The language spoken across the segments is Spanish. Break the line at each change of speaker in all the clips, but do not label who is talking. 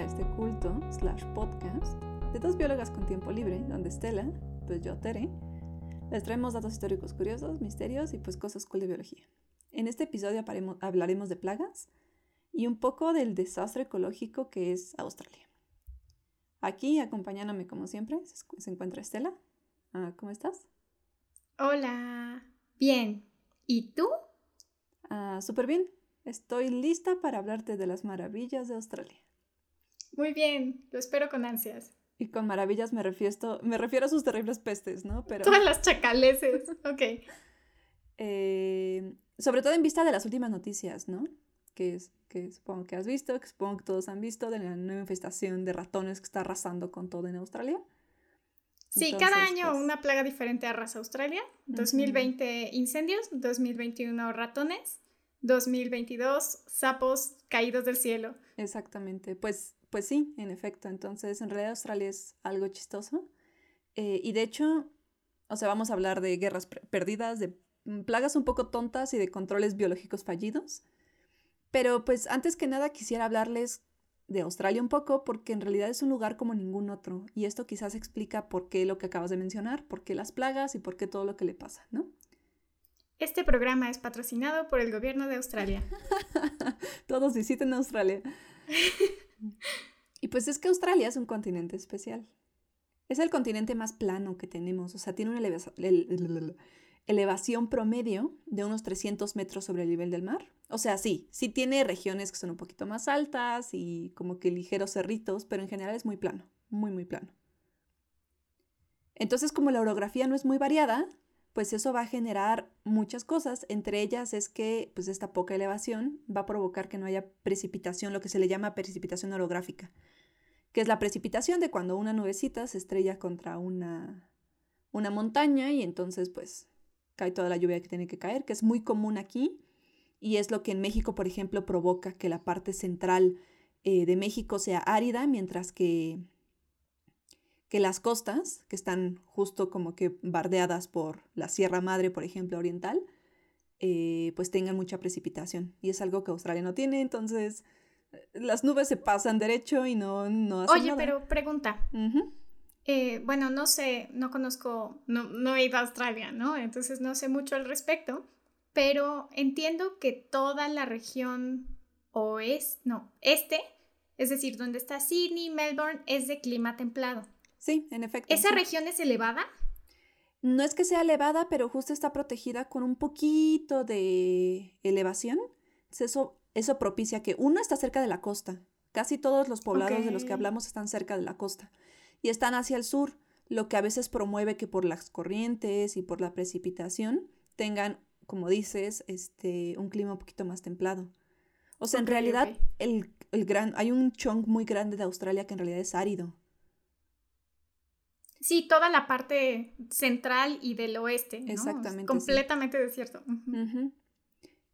a este culto slash podcast de dos biólogas con tiempo libre, donde Estela, pues yo Tere, les traemos datos históricos curiosos, misterios y pues cosas cool de biología. En este episodio hablaremos de plagas y un poco del desastre ecológico que es Australia. Aquí, acompañándome como siempre, se encuentra Estela. Ah, ¿Cómo estás?
Hola, bien. ¿Y tú?
Ah, súper bien. Estoy lista para hablarte de las maravillas de Australia.
Muy bien, lo espero con ansias.
Y con maravillas me refiero, me refiero a sus terribles pestes, ¿no?
Pero... Todas las chacaleses, ok.
Eh, sobre todo en vista de las últimas noticias, ¿no? Que, es, que supongo que has visto, que supongo que todos han visto, de la nueva infestación de ratones que está arrasando con todo en Australia.
Sí, cada año pues una plaga diferente arrasa Australia. 2020 incendios, 2021 ratones, 2022 sapos caídos del cielo.
Exactamente, pues, pues sí, en efecto. Entonces, en realidad Australia es algo chistoso. Eh, y de hecho, o sea, vamos a hablar de guerras perdidas, de mm, plagas un poco tontas y de controles biológicos fallidos. Pero pues antes que nada quisiera hablarles de Australia un poco porque en realidad es un lugar como ningún otro y esto quizás explica por qué lo que acabas de mencionar, por qué las plagas y por qué todo lo que le pasa, ¿no?
Este programa es patrocinado por el gobierno de Australia.
Todos visiten Australia. y pues es que Australia es un continente especial. Es el continente más plano que tenemos, o sea, tiene una elevación promedio de unos 300 metros sobre el nivel del mar. O sea, sí, sí tiene regiones que son un poquito más altas y como que ligeros cerritos, pero en general es muy plano, muy, muy plano. Entonces, como la orografía no es muy variada, pues eso va a generar muchas cosas. Entre ellas es que pues esta poca elevación va a provocar que no haya precipitación, lo que se le llama precipitación orográfica, que es la precipitación de cuando una nubecita se estrella contra una, una montaña y entonces pues cae toda la lluvia que tiene que caer, que es muy común aquí y es lo que en México, por ejemplo, provoca que la parte central eh, de México sea árida, mientras que que las costas, que están justo como que bardeadas por la Sierra Madre, por ejemplo, oriental, eh, pues tengan mucha precipitación. Y es algo que Australia no tiene, entonces eh, las nubes se pasan derecho y no, no
hacen Oye, pero pregunta. Eh, bueno, no sé, no conozco, no, no he ido a Australia, ¿no? Entonces no sé mucho al respecto, pero entiendo que toda la región oeste, no, este, es decir, donde está Sydney, Melbourne, es de clima templado.
Sí, en efecto.
¿Esa región es elevada?
No es que sea elevada, pero justo está protegida con un poquito de elevación. Eso, eso propicia que uno está cerca de la costa. Casi todos los poblados de los que hablamos están cerca de la costa. Y están hacia el sur, lo que a veces promueve que por las corrientes y por la precipitación tengan, como dices, este, un clima un poquito más templado. O sea, en realidad el, el gran, hay un chunk muy grande de Australia que en realidad es árido.
Sí, toda la parte central y del oeste. ¿no? Exactamente. completamente desierto.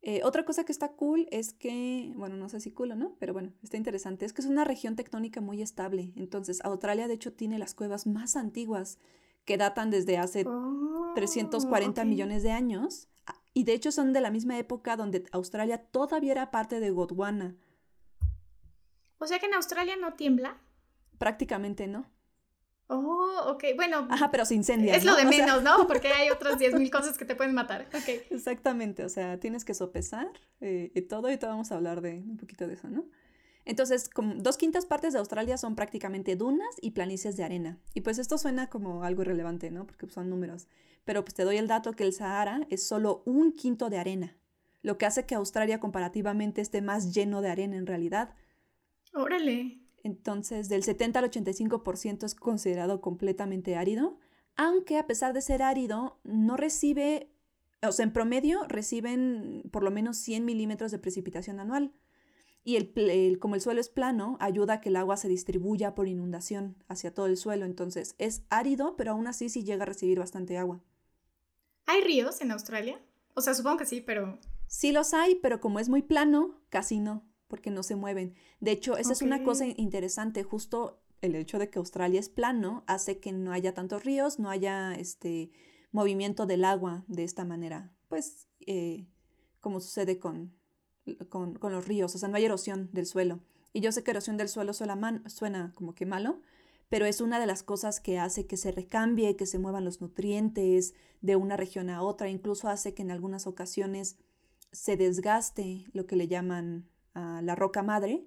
Eh, otra cosa que está cool es que, bueno, no sé si cool o no, pero bueno, está interesante, es que es una región tectónica muy estable. Entonces, Australia de hecho tiene las cuevas más antiguas que datan desde hace 340 millones de años. Y de hecho son de la misma época donde Australia todavía era parte de Gondwana.
O sea que en Australia no tiembla.
Prácticamente no.
Oh, ok, bueno.
Ajá, pero se incendia.
Es lo de menos, ¿no? Porque hay otras 10.000 cosas que te pueden matar.
Exactamente, o sea, tienes que sopesar eh, y todo, y todo vamos a hablar de un poquito de eso, ¿no? Entonces, como dos quintas partes de Australia son prácticamente dunas y planicies de arena. Y pues esto suena como algo irrelevante, ¿no? Porque son números. Pero pues te doy el dato que el Sahara es solo un quinto de arena, lo que hace que Australia comparativamente esté más lleno de arena en realidad.
Órale.
Entonces, del 70 al 85% es considerado completamente árido, aunque a pesar de ser árido, no recibe, o sea, en promedio reciben por lo menos 100 milímetros de precipitación anual. Y el, como el suelo es plano, ayuda a que el agua se distribuya por inundación hacia todo el suelo. Entonces, es árido, pero aún así sí llega a recibir bastante agua.
¿Hay ríos en Australia? O sea, supongo que sí, pero...
Sí los hay, pero como es muy plano, casi no porque no se mueven. De hecho, esa es una cosa interesante, justo el hecho de que Australia es plano hace que no haya tantos ríos, no haya este movimiento del agua de esta manera, pues eh, como sucede con con, los ríos, o sea, no hay erosión del suelo. Y yo sé que erosión del suelo suena, suena como que malo, pero es una de las cosas que hace que se recambie, que se muevan los nutrientes de una región a otra, incluso hace que en algunas ocasiones se desgaste lo que le llaman la roca madre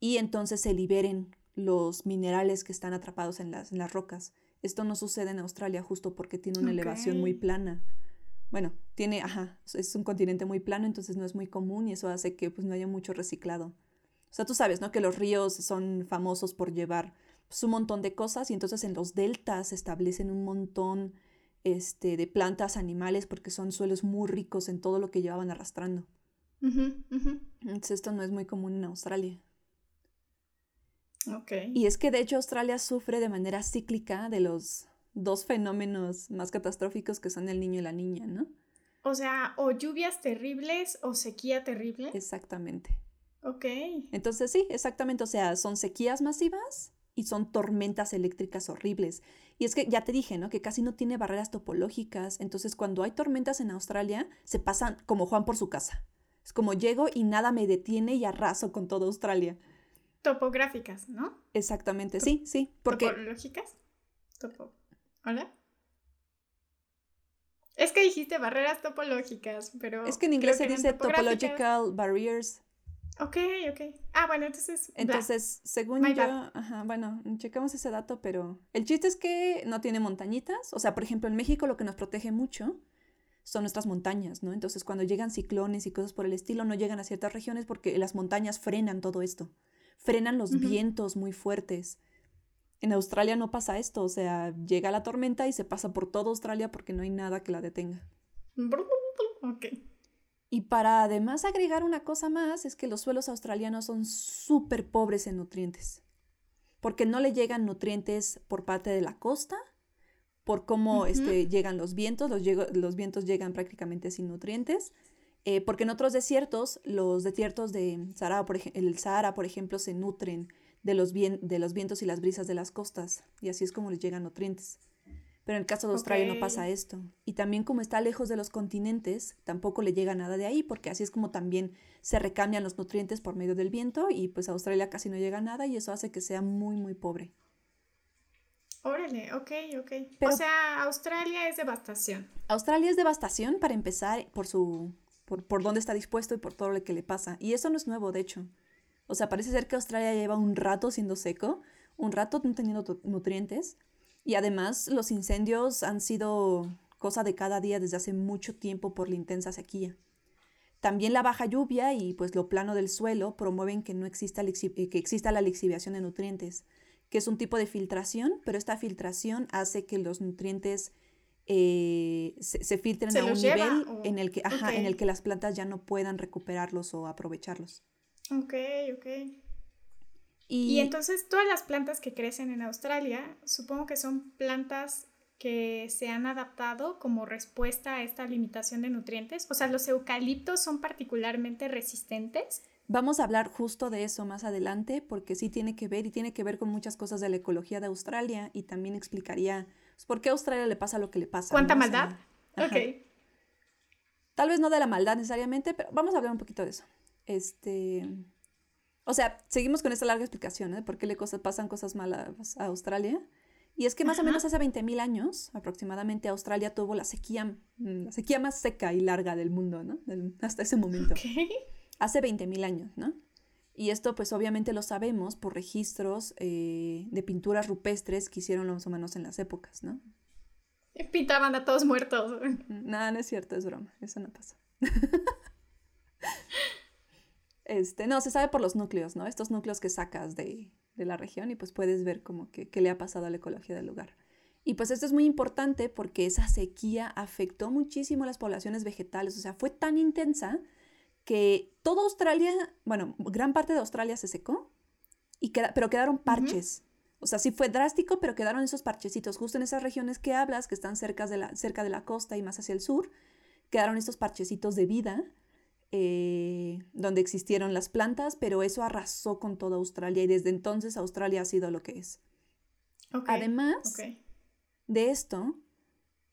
y entonces se liberen los minerales que están atrapados en las, las rocas. Esto no sucede en Australia justo porque tiene una elevación muy plana. Bueno, tiene, ajá, es un continente muy plano, entonces no es muy común y eso hace que pues no haya mucho reciclado. O sea, tú sabes, ¿no? Que los ríos son famosos por llevar pues, un montón de cosas y entonces en los deltas se establecen un montón este, de plantas, animales, porque son suelos muy ricos en todo lo que llevaban arrastrando. Entonces esto no es muy común en Australia. Y es que de hecho Australia sufre de manera cíclica de los dos fenómenos más catastróficos que son el niño y la niña, ¿no?
O sea, o lluvias terribles o sequía terrible.
Exactamente.
Ok.
Entonces sí, exactamente. O sea, son sequías masivas y son tormentas eléctricas horribles. Y es que ya te dije, ¿no? Que casi no tiene barreras topológicas. Entonces, cuando hay tormentas en Australia, se pasan como Juan por su casa. Es como llego y nada me detiene y arraso con toda Australia
topográficas, ¿no?
Exactamente, sí, sí. Porque...
¿Topológicas? ¿Hola? Es que dijiste barreras topológicas, pero...
Es que en inglés se dice topological barriers.
Ok, ok. Ah, bueno, entonces...
Entonces, según yo... Ajá, bueno, checamos ese dato, pero... El chiste es que no tiene montañitas. O sea, por ejemplo, en México lo que nos protege mucho son nuestras montañas, ¿no? Entonces, cuando llegan ciclones y cosas por el estilo, no llegan a ciertas regiones porque las montañas frenan todo esto frenan los vientos muy fuertes. En Australia no pasa esto, o sea, llega la tormenta y se pasa por toda Australia porque no hay nada que la detenga. Y para además agregar una cosa más, es que los suelos australianos son súper pobres en nutrientes, porque no le llegan nutrientes por parte de la costa, por cómo este, llegan los vientos, los, los vientos llegan prácticamente sin nutrientes, eh, porque en otros desiertos, los desiertos de Sahara, por el Sahara, por ejemplo, se nutren de los, de los vientos y las brisas de las costas, y así es como les llegan nutrientes. Pero en el caso de Australia no pasa esto. Y también como está lejos de los continentes, tampoco le llega nada de ahí, porque así es como también se recambian los nutrientes por medio del viento, y pues a Australia casi no llega nada, y eso hace que sea muy, muy pobre.
Órale, ok, ok. o sea, Australia es devastación.
Australia es devastación para empezar por su por, por dónde está dispuesto y por todo lo que le pasa. Y eso no es nuevo, de hecho. O sea, parece ser que Australia lleva un rato siendo seco, un rato no teniendo nutrientes, y además los incendios han sido cosa de cada día desde hace mucho tiempo por la intensa sequía. También la baja lluvia y pues lo plano del suelo promueven que no exista, que exista la lixiviación de nutrientes, que es un tipo de filtración, pero esta filtración hace que los nutrientes eh, se, filtren a un nivel en, el que, en el que las plantas ya no puedan recuperarlos o aprovecharlos.
Ok, ok. Y, entonces todas las plantas que crecen en Australia, supongo que son plantas que se han adaptado como respuesta a esta limitación de nutrientes. O sea, los eucaliptos son particularmente resistentes.
Vamos a hablar justo de eso más adelante porque sí tiene que ver y tiene que ver con muchas cosas de la ecología de Australia y también explicaría pues, por qué a Australia le pasa lo que le pasa.
¿Cuánta maldad? ok.
Tal vez no de la maldad necesariamente, pero vamos a hablar un poquito de eso. Este, o sea, seguimos con esta larga explicación de ¿eh? por qué le pasan cosas malas a Australia. Y es que más o menos hace 20.000 años, aproximadamente, Australia tuvo la sequía, mm, la sequía más seca y larga del mundo, ¿no? hasta ese momento. Okay. Hace 20.000 años, ¿no? Y esto pues obviamente lo sabemos por registros eh, de pinturas rupestres que hicieron los humanos en las épocas, ¿no?
Pintaban a todos muertos.
Nada, no es cierto, es broma, eso no pasa. este, no, se sabe por los núcleos, ¿no? Estos núcleos que sacas de, de la región y pues puedes ver como que qué le ha pasado a la ecología del lugar. Y pues esto es muy importante porque esa sequía afectó muchísimo a las poblaciones vegetales, o sea, fue tan intensa que toda Australia, bueno, gran parte de Australia se secó, y pero quedaron parches. O sea, sí fue drástico, pero quedaron esos parchecitos. Justo en esas regiones que hablas, que están cerca de la, cerca de la costa y más hacia el sur, quedaron estos parchecitos de vida eh, donde existieron las plantas, pero eso arrasó con toda Australia y desde entonces Australia ha sido lo que es. Además de esto,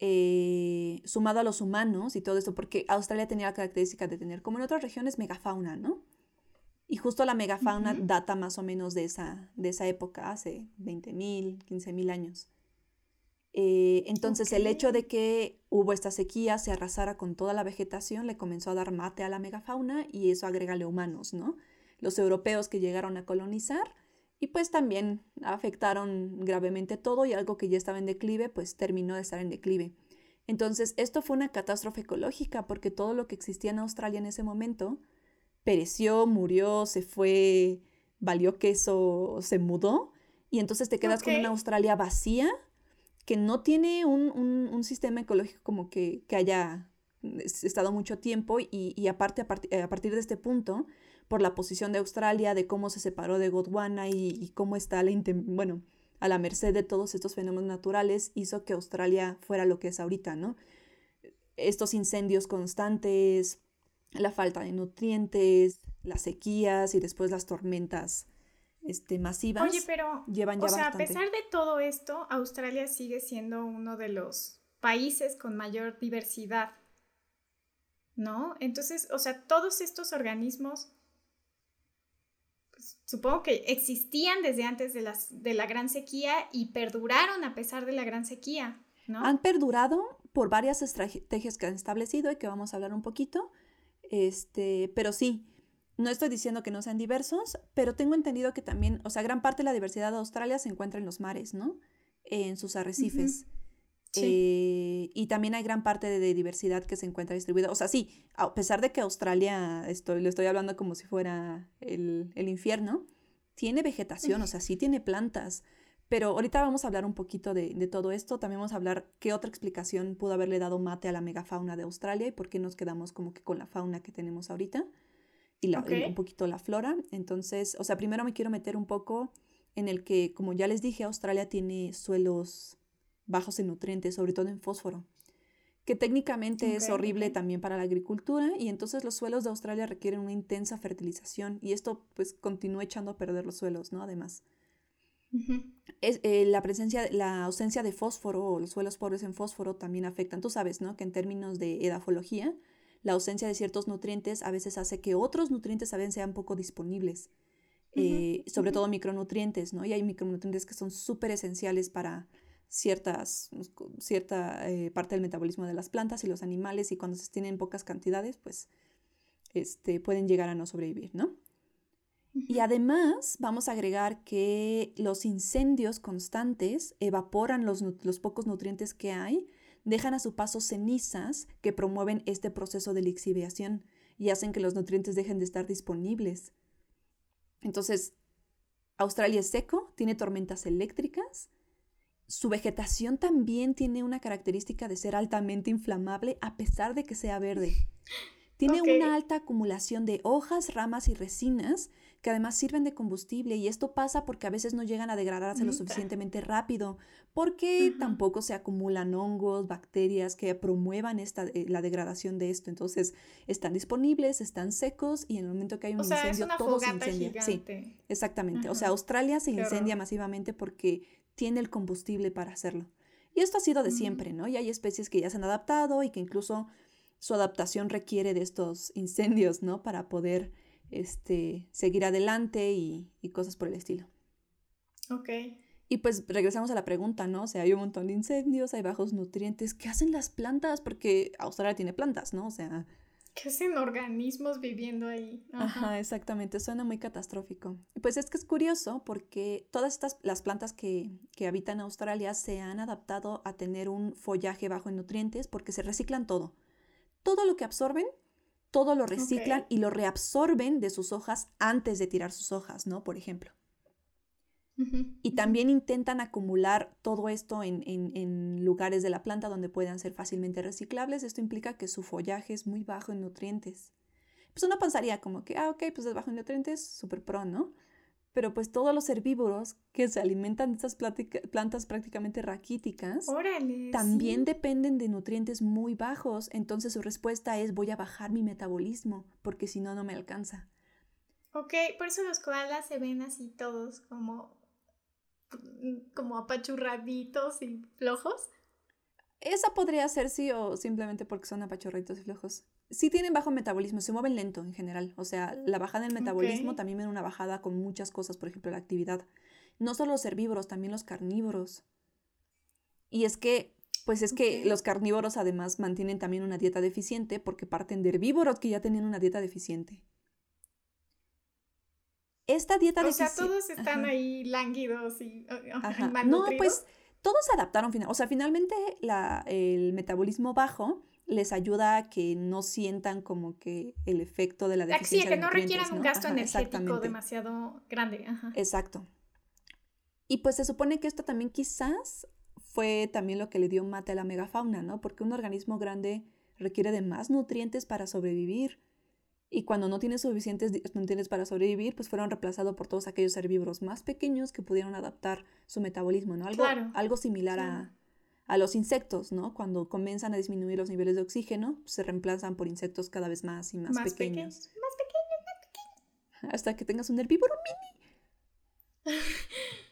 eh, sumado a los humanos y todo esto, porque Australia tenía la característica de tener, como en otras regiones, megafauna, ¿no? Y justo la megafauna data más o menos de esa, de esa época, hace 20.000, 15.000 años. Eh, entonces el hecho de que hubo esta sequía, se arrasara con toda la vegetación, le comenzó a dar mate a la megafauna y eso agrégale humanos, ¿no? Los europeos que llegaron a colonizar y pues también afectaron gravemente todo y algo que ya estaba en declive, pues terminó de estar en declive. Entonces esto fue una catástrofe ecológica porque todo lo que existía en Australia en ese momento pereció, murió, se fue, valió queso, se mudó. Y entonces te quedas con una Australia vacía que no tiene un, sistema ecológico como que, haya estado mucho tiempo y, aparte a, partir de este punto, por la posición de Australia, de cómo se separó de Gondwana y, cómo está la, bueno, a la merced de todos estos fenómenos naturales, hizo que Australia fuera lo que es ahorita, ¿no? Estos incendios constantes, la falta de nutrientes, las sequías y después las tormentas este, masivas.
Oye, pero, llevan o sea, a pesar de todo esto, Australia sigue siendo uno de los países con mayor diversidad, ¿no? Entonces, o sea, todos estos organismos, supongo que existían desde antes de, las, de la gran sequía y perduraron a pesar de la gran sequía, ¿no?
Han perdurado por varias estrategias que han establecido y que vamos a hablar un poquito. Este, pero sí, no estoy diciendo que no sean diversos, pero tengo entendido que también, o sea, gran parte de la diversidad de Australia se encuentra en los mares, ¿no? En sus arrecifes. Sí. Eh, y también hay gran parte de, diversidad que se encuentra distribuida. O sea, sí, a pesar de que Australia, estoy, lo estoy hablando como si fuera el, infierno, tiene vegetación, o sea, sí tiene plantas. Pero ahorita vamos a hablar un poquito de, de, todo esto. También vamos a hablar qué otra explicación pudo haberle dado mate a la megafauna de Australia y por qué nos quedamos como que con la fauna que tenemos ahorita y, un poquito la flora. Entonces, o sea, primero me quiero meter un poco en el que, como ya les dije, Australia tiene suelos bajos en nutrientes, sobre todo en fósforo, que técnicamente es horrible también para la agricultura y entonces los suelos de Australia requieren una intensa fertilización y esto pues continúa echando a perder los suelos, ¿no? Además. es, eh, la presencia, la ausencia de fósforo o los suelos pobres en fósforo también afectan. Tú sabes, ¿no? Que en términos de edafología, la ausencia de ciertos nutrientes a veces hace que otros nutrientes a veces sean poco disponibles, eh, sobre todo micronutrientes, ¿no? Y hay micronutrientes que son súper esenciales para ciertas, cierta eh, parte del metabolismo de las plantas y los animales y cuando se tienen pocas cantidades, pues este, pueden llegar a no sobrevivir, ¿no? Y además vamos a agregar que los incendios constantes evaporan los, los pocos nutrientes que hay dejan a su paso cenizas que promueven este proceso de lixiviación y hacen que los nutrientes dejen de estar disponibles. Entonces, Australia es seco, tiene tormentas eléctricas, su vegetación también tiene una característica de ser altamente inflamable a pesar de que sea verde. Tiene una alta acumulación de hojas, ramas y resinas que además sirven de combustible y esto pasa porque a veces no llegan a degradarse lo suficientemente rápido, porque tampoco se acumulan hongos, bacterias que promuevan esta, eh, la degradación de esto. Entonces están disponibles, están secos y en el momento que hay un incendio todo se incendia. Sí, exactamente. O sea, Australia se incendia masivamente porque tiene el combustible para hacerlo. Y esto ha sido de siempre, ¿no? Y hay especies que ya se han adaptado y que incluso su adaptación requiere de estos incendios, ¿no? Para poder este, seguir adelante y, cosas por el estilo.
Ok.
Y pues regresamos a la pregunta, ¿no? O sea, hay un montón de incendios, hay bajos nutrientes. ¿Qué hacen las plantas? Porque Australia tiene plantas, ¿no? O sea...
¿Qué hacen organismos viviendo ahí?
Ajá. exactamente. Suena muy catastrófico. Pues es que es curioso porque todas estas, las plantas que, que habitan Australia se han adaptado a tener un follaje bajo en nutrientes porque se reciclan todo. Todo lo que absorben todo lo reciclan y lo reabsorben de sus hojas antes de tirar sus hojas, ¿no? Por ejemplo. Y también intentan acumular todo esto en, lugares de la planta donde puedan ser fácilmente reciclables. Esto implica que su follaje es muy bajo en nutrientes. Pues uno pensaría como que, ah, ok, pues es bajo en nutrientes, súper pro, ¿no? pero pues todos los herbívoros que se alimentan de estas plantas prácticamente raquíticas también dependen de nutrientes muy bajos, entonces su respuesta es voy a bajar mi metabolismo porque si no no me alcanza.
Ok, por eso los koalas se ven así todos como como apachurraditos y flojos.
esa podría ser sí o simplemente porque son apachorritos y flojos. Sí tienen bajo metabolismo, se mueven lento en general. O sea, la bajada del metabolismo también viene una bajada con muchas cosas, por ejemplo, la actividad. No solo los herbívoros, también los carnívoros. Y es que, pues es que los carnívoros además mantienen también una dieta deficiente porque parten de herbívoros que ya tenían una dieta deficiente. Esta dieta
deficiente... O sea, todos están ahí lánguidos y,
No, pues todos se adaptaron, o sea, finalmente el metabolismo bajo les ayuda a que no sientan como que el efecto de la deficiencia
Sí, que no requieran un gasto energético demasiado grande.
Exacto. Y pues se supone que esto también quizás fue también lo que le dio mate a la megafauna, ¿no? Porque un organismo grande requiere de más nutrientes para sobrevivir. Y cuando no tiene suficientes nutrientes para sobrevivir, pues fueron reemplazados por todos aquellos herbívoros más pequeños que pudieron adaptar su metabolismo, ¿no? Algo, algo similar a, a, los insectos, ¿no? Cuando comienzan a disminuir los niveles de oxígeno, pues se reemplazan por insectos cada vez más y más, pequeños. pequeños.
Más pequeños, más pequeños.
Hasta que tengas un herbívoro mini.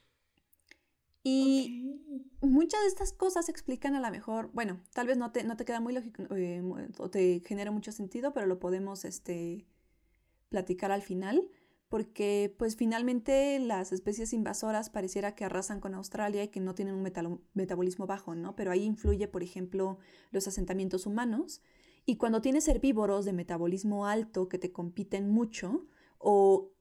Y muchas de estas cosas se explican a lo mejor, bueno, tal vez no te, no te queda muy lógico eh, o te genera mucho sentido, pero lo podemos este, platicar al final, porque pues finalmente las especies invasoras pareciera que arrasan con Australia y que no tienen un metabolismo bajo, ¿no? Pero ahí influye, por ejemplo, los asentamientos humanos. Y cuando tienes herbívoros de metabolismo alto que te compiten mucho, o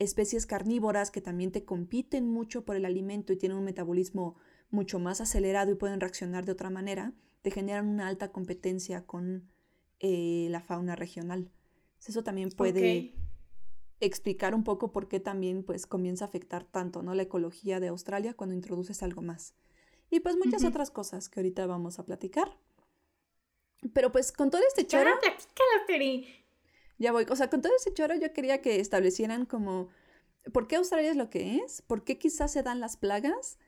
especies carnívoras que también te compiten mucho por el alimento y tienen un metabolismo mucho más acelerado y pueden reaccionar de otra manera, te generan una alta competencia con eh, la fauna regional. Eso también puede explicar un poco por qué también pues comienza a afectar tanto ¿no? la ecología de Australia cuando introduces algo más. Y pues muchas otras cosas que ahorita vamos a platicar. Pero pues con todo este choro... Ya voy. O sea, con todo ese choro yo quería que establecieran como por qué Australia es lo que es, por qué quizás se dan las plagas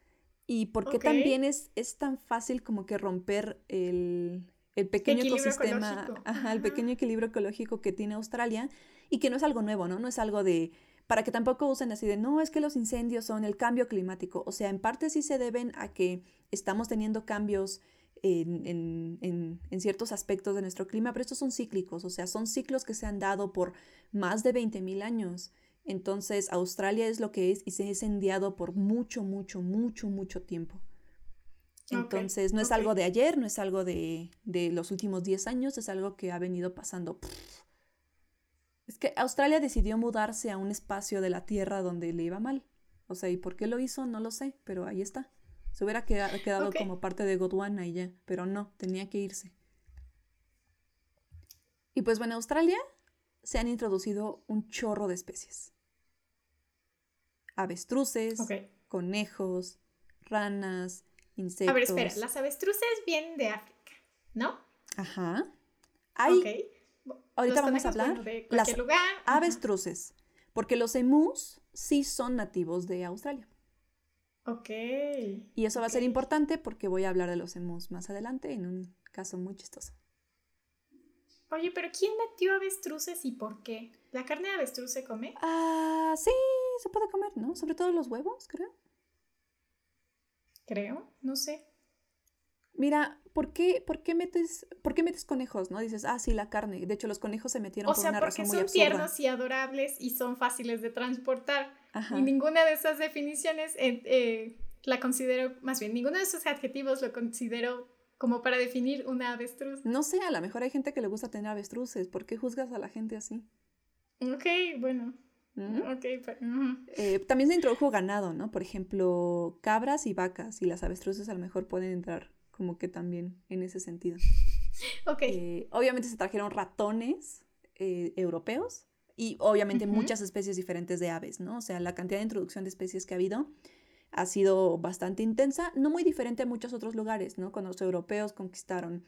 y por qué también es, es tan fácil como que romper el, pequeño ecosistema, el pequeño equilibrio ecológico que tiene Australia y que no es algo nuevo, ¿no? No es algo de, para que tampoco usen así de, no, es que los incendios son el cambio climático. O sea, en parte sí se deben a que estamos teniendo cambios en, ciertos aspectos de nuestro clima, pero estos son cíclicos, o sea, son ciclos que se han dado por más de 20.000 años. Entonces, Australia es lo que es y se ha incendiado por mucho, mucho, mucho, mucho tiempo. Entonces, no es algo de ayer, no es algo de, de, los últimos 10 años, es algo que ha venido pasando. Es que Australia decidió mudarse a un espacio de la Tierra donde le iba mal. O sea, ¿y por qué lo hizo? No lo sé, pero ahí está. Se hubiera quedado, como parte de Gondwana y ya, pero no, tenía que irse. Y pues bueno, en Australia se han introducido un chorro de especies. Avestruces, conejos, ranas, insectos. A ver,
espera, las avestruces vienen de África, ¿no?
Ajá. Hay, Ahorita vamos a hablar de las lugar. avestruces, porque los emus sí son nativos de Australia.
Ok.
Y eso va a ser importante porque voy a hablar de los emus más adelante en un caso muy chistoso.
Oye, pero ¿quién metió avestruces y por qué? ¿La carne de avestruz se come?
Ah, sí, se puede comer, ¿no? Sobre todo los huevos, creo.
Creo, no sé.
Mira, ¿por qué, por qué metes, por qué metes conejos, no? Dices, ah, sí, la carne. De hecho, los conejos se metieron por una razón muy absurda.
O sea, porque son tiernos y adorables y son fáciles de transportar. Y ninguna de esas definiciones eh, eh, la considero, más bien, ninguno de esos adjetivos lo considero como para definir una avestruz.
No sé, a lo mejor hay gente que le gusta tener avestruces. ¿Por qué juzgas a la gente así?
Ok, bueno.
Eh, también se introdujo ganado, ¿no? Por ejemplo, cabras y vacas y las avestruces a lo mejor pueden entrar como que también en ese sentido.
Ok.
obviamente se trajeron ratones europeos y obviamente muchas especies diferentes de aves, ¿no? O sea, la cantidad de introducción de especies que ha habido ha sido bastante intensa, no muy diferente a muchos otros lugares, ¿no? Cuando los europeos conquistaron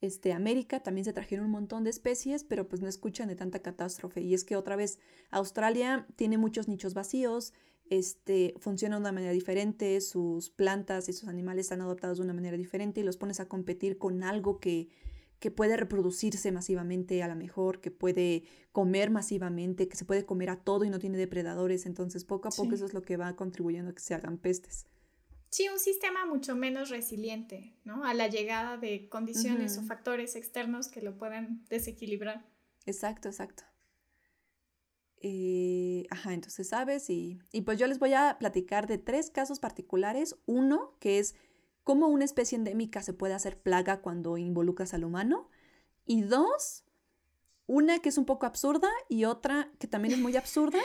este, América, también se trajeron un montón de especies, pero pues no escuchan de tanta catástrofe. Y es que otra vez, Australia tiene muchos nichos vacíos, este, funciona de una manera diferente, sus plantas y sus animales están adaptados de una manera diferente y los pones a competir con algo que que puede reproducirse masivamente a lo mejor, que puede comer masivamente, que se puede comer a todo y no tiene depredadores. Entonces, poco a poco eso es lo que va contribuyendo a que se hagan pestes.
Sí, un sistema mucho menos resiliente, ¿no? A la llegada de condiciones o factores externos que lo puedan desequilibrar.
Exacto, exacto. Eh, ajá, entonces sabes, y, y pues yo les voy a platicar de tres casos particulares. Uno, que es cómo una especie endémica se puede hacer plaga cuando involucras al humano. Y dos, una que es un poco absurda y otra que también es muy absurda,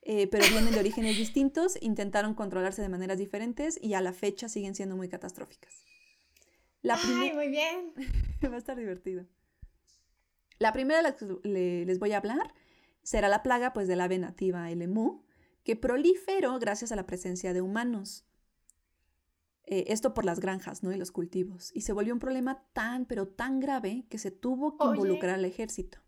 eh, pero vienen de orígenes distintos, intentaron controlarse de maneras diferentes y a la fecha siguen siendo muy catastróficas.
La ¡Ay, muy bien!
Va a estar divertido. La primera de la que les voy a hablar será la plaga pues, del ave nativa, el emú, que proliferó gracias a la presencia de humanos. Eh, esto por las granjas ¿no? y los cultivos. Y se volvió un problema tan, pero tan grave que se tuvo que involucrar al ejército.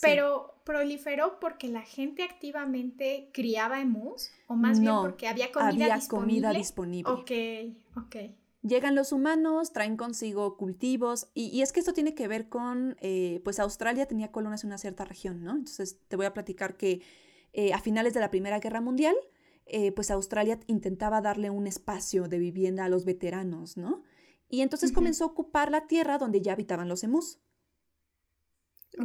Pero proliferó porque la gente activamente criaba emus o más bien porque había comida había disponible. comida disponible. Ok, ok.
Llegan los humanos, traen consigo cultivos y, es que esto tiene que ver con, eh, pues Australia tenía colonias en una cierta región, ¿no? Entonces te voy a platicar que eh, a finales de la Primera Guerra Mundial, eh, pues Australia intentaba darle un espacio de vivienda a los veteranos, ¿no? Y entonces comenzó a ocupar la tierra donde ya habitaban los emus.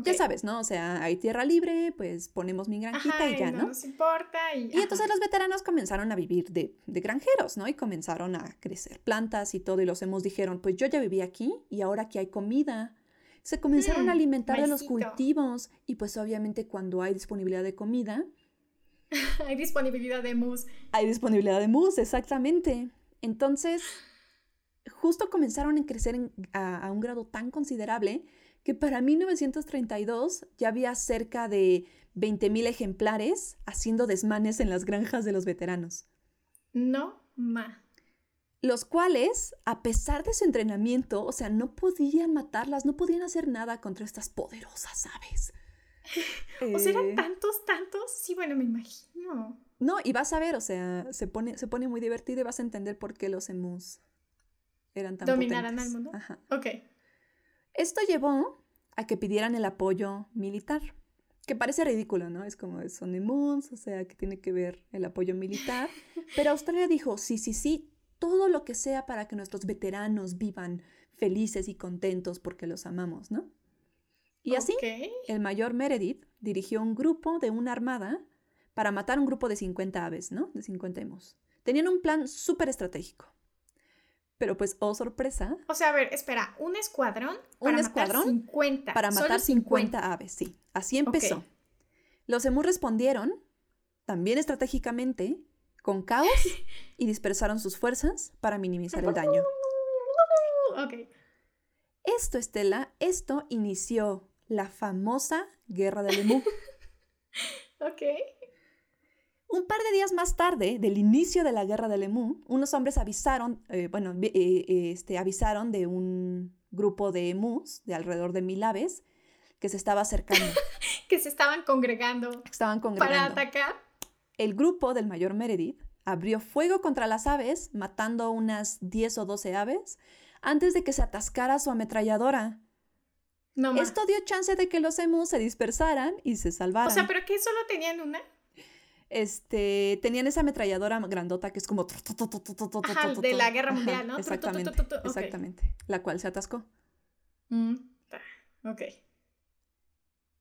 Ya sabes, ¿no? O sea, hay tierra libre, pues ponemos mi granjita y ya, ¿no?
No nos importa. Y,
y entonces los veteranos comenzaron a vivir de, de, granjeros, ¿no? Y comenzaron a crecer plantas y todo. Y los hemos dijeron, pues yo ya viví aquí y ahora que hay comida. Se comenzaron a mm, alimentar de los cultivos. Y pues obviamente cuando hay disponibilidad de comida.
hay disponibilidad de mus.
Hay disponibilidad de mus, exactamente. Entonces, justo comenzaron a crecer a, a un grado tan considerable que para 1932 ya había cerca de 20.000 ejemplares haciendo desmanes en las granjas de los veteranos.
No, ma.
Los cuales, a pesar de su entrenamiento, o sea, no podían matarlas, no podían hacer nada contra estas poderosas aves.
O sea, eran eh, tantos, tantos. Sí, bueno, me imagino.
No, y vas a ver, o sea, se pone, se pone muy divertido y vas a entender por qué los emus eran tan
Dominarán al mundo. Ajá. Ok.
Esto llevó a que pidieran el apoyo militar, que parece ridículo, ¿no? Es como son Moons, o sea, que tiene que ver el apoyo militar. Pero Australia dijo, sí, sí, sí, todo lo que sea para que nuestros veteranos vivan felices y contentos porque los amamos, ¿no? Y así, el mayor Meredith dirigió un grupo de una armada para matar un grupo de 50 aves, ¿no? De 50 emus. Tenían un plan súper estratégico. Pero pues, oh sorpresa.
O sea, a ver, espera, un escuadrón para un escuadrón matar 50.
Para matar 50, aves, sí. Así empezó. Los emus respondieron, también estratégicamente, con caos y dispersaron sus fuerzas para minimizar el daño.
Ok.
Esto, Estela, esto inició la famosa Guerra del Emú.
ok.
Un par de días más tarde del inicio de la guerra del Emú, unos hombres avisaron, eh, bueno, eh, este, avisaron de un grupo de emus de alrededor de mil aves que se estaba acercando.
que se estaban congregando.
Estaban congregando.
Para atacar.
El grupo del mayor Meredith abrió fuego contra las aves, matando unas 10 o 12 aves, antes de que se atascara su ametralladora. No Esto dio chance de que los emus se dispersaran y se salvaran. O
sea, ¿pero que solo tenían una?
este, tenían esa ametralladora grandota que es como...
de la guerra mundial, ¿no?
Exactamente, exactamente, la cual se atascó.
Mm, ok.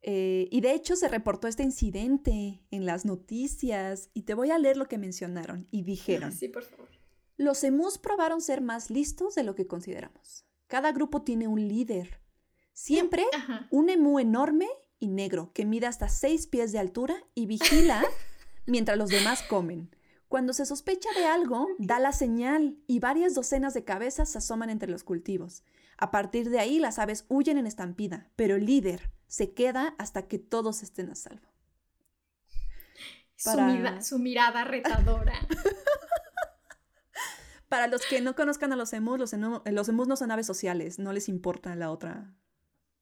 Eh, y de hecho se reportó este incidente en las noticias y te voy a leer lo que mencionaron y dijeron.
Sí, por favor.
Los emus probaron ser más listos de lo que consideramos. Cada grupo tiene un líder. Siempre un emú enorme y negro que mide hasta seis pies de altura y vigila mientras los demás comen. Cuando se sospecha de algo, da la señal y varias docenas de cabezas se asoman entre los cultivos. A partir de ahí, las aves huyen en estampida, pero el líder se queda hasta que todos estén a salvo.
Su, mirada retadora.
Para los que no conozcan a los emus, los emus no son aves sociales, no les importa la otra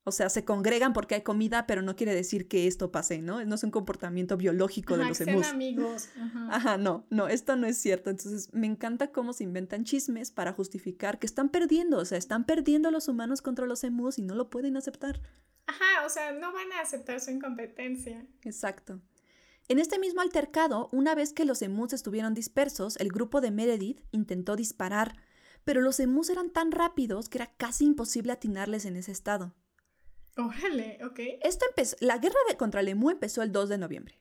o sea, se congregan porque hay comida, pero no quiere decir que esto pase, ¿no? No es un comportamiento biológico de los emus.
amigos.
Ajá. no, no, esto no es cierto. Entonces, me encanta cómo se inventan chismes para justificar que están perdiendo, o sea, están perdiendo a los humanos contra los emus y no lo pueden aceptar.
Ajá, o sea, no van a aceptar su incompetencia.
Exacto. En este mismo altercado, una vez que los emus estuvieron dispersos, el grupo de Meredith intentó disparar, pero los emus eran tan rápidos que era casi imposible atinarles en ese estado.
Órale, ok.
Esto empezó, la guerra contra el emu empezó el 2 de noviembre.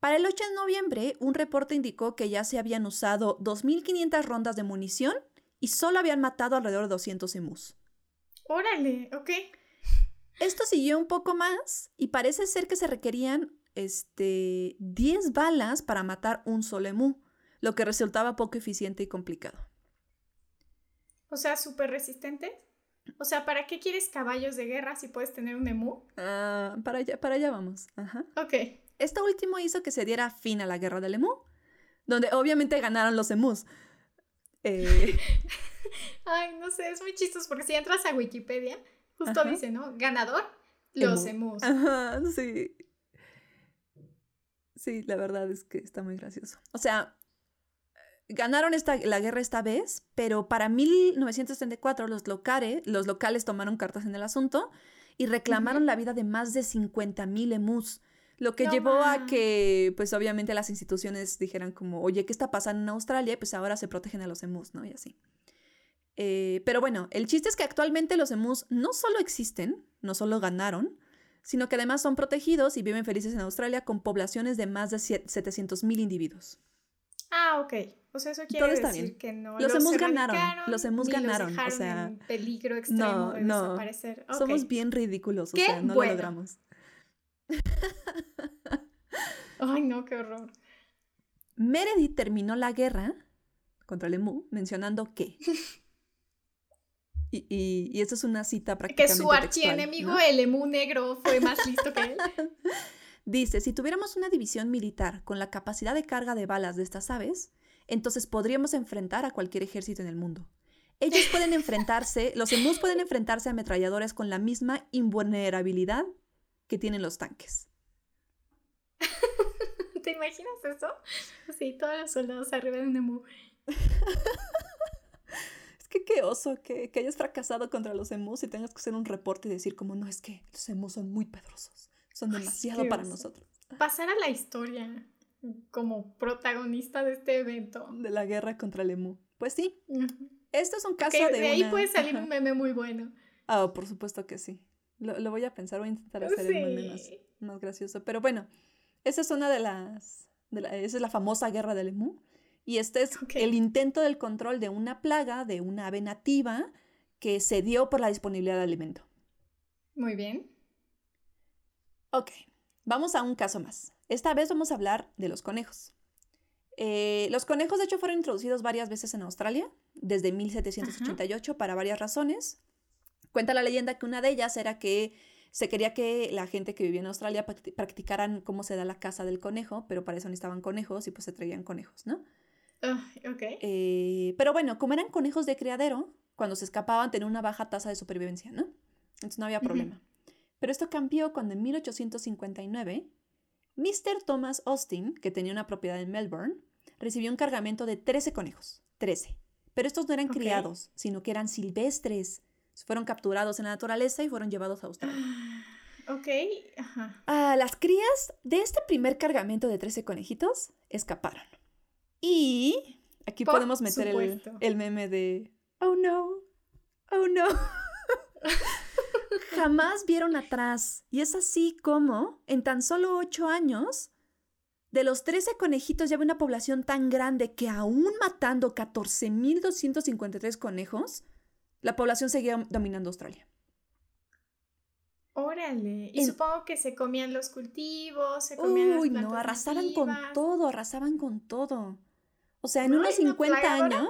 Para el 8 de noviembre, un reporte indicó que ya se habían usado 2.500 rondas de munición y solo habían matado alrededor de 200 emus.
Órale, ok.
Esto siguió un poco más y parece ser que se requerían este, 10 balas para matar un solo emú, lo que resultaba poco eficiente y complicado.
O sea, súper resistente. O sea, ¿para qué quieres caballos de guerra si puedes tener un emú?
Ah, para, allá, para allá vamos. Ajá.
Ok.
Esto último hizo que se diera fin a la guerra del emú, donde obviamente ganaron los emus. Eh...
Ay, no sé, es muy chistoso porque si entras a Wikipedia, justo dice, ¿no? Ganador, los emus.
Ajá, sí. Sí, la verdad es que está muy gracioso. O sea, ganaron esta, la guerra esta vez, pero para 1934 los, locales, los locales tomaron cartas en el asunto y reclamaron la vida de más de 50.000 emus, lo que llevó a que, pues obviamente las instituciones dijeran como, oye, ¿qué está pasando en Australia? pues ahora se protegen a los emus, ¿no? Y así. Eh, pero bueno, el chiste es que actualmente los emus no solo existen, no solo ganaron, sino que además son protegidos y viven felices en Australia con poblaciones de más de 700.000 individuos.
Ah, ok. O sea, eso quiere decir que no
los, emus ganaron. Los emus ganaron. o sea,
en peligro extremo no, de no. desaparecer.
Somos bien ridículos, o sea, no lo logramos.
Ay, no, qué horror.
Meredith terminó la guerra contra el emu mencionando que Y, y, y es una cita prácticamente
Que su archienemigo, el emu negro, fue más listo que él.
Dice, si tuviéramos una división militar con la capacidad de carga de balas de estas aves, entonces podríamos enfrentar a cualquier ejército en el mundo. Ellos pueden enfrentarse, los emus pueden enfrentarse a ametralladores con la misma invulnerabilidad que tienen los tanques.
¿Te imaginas eso? Sí, todos los soldados arriba de un emu
que qué oso que, hayas fracasado contra los emus y tengas que hacer un reporte y decir como, no, es que los emus son muy pedrosos, son demasiado para nosotros.
Pasar a la historia como protagonista de este evento.
De la guerra contra el emu. Pues sí. Esto es un caso de...
De ahí puede salir un meme muy bueno.
Ah, por supuesto que sí. Lo, voy a pensar, voy a intentar hacer el meme más, gracioso. Pero bueno, esa es una de las... esa es la famosa guerra del emu. Y este es el intento del control de una plaga de una ave nativa que se dio por la disponibilidad de alimento.
Muy bien.
Ok, vamos a un caso más. Esta vez vamos a hablar de los conejos. Eh, los conejos, de hecho, fueron introducidos varias veces en Australia, desde 1788, para varias razones. Cuenta la leyenda que una de ellas era que se quería que la gente que vivía en Australia practicaran cómo se da la caza del conejo, pero para eso necesitaban conejos y pues se traían conejos, ¿no? Eh, pero bueno, como eran conejos de criadero, cuando se escapaban tenían una baja tasa de supervivencia, ¿no? Entonces no había problema. Pero esto cambió cuando en 1859, Mr. Thomas Austin, que tenía una propiedad en Melbourne, recibió un cargamento de 13 conejos. 13. Pero estos no eran criados, sino que eran silvestres. Fueron capturados en la naturaleza y fueron llevados a Australia.
Ok, ajá.
Ah, las crías de este primer cargamento de 13 conejitos escaparon. Y aquí podemos meter el, meme de, oh no, oh no. Jamás vieron atrás. Y es así como, en tan solo ocho años, de los 13 conejitos ya una población tan grande que aún matando 14.253 conejos, la población seguía dominando Australia.
Órale, y supongo que se comían los cultivos, se comían Uy, no,
arrasaban con todo, arrasaban con todo. O sea, en unos 50 años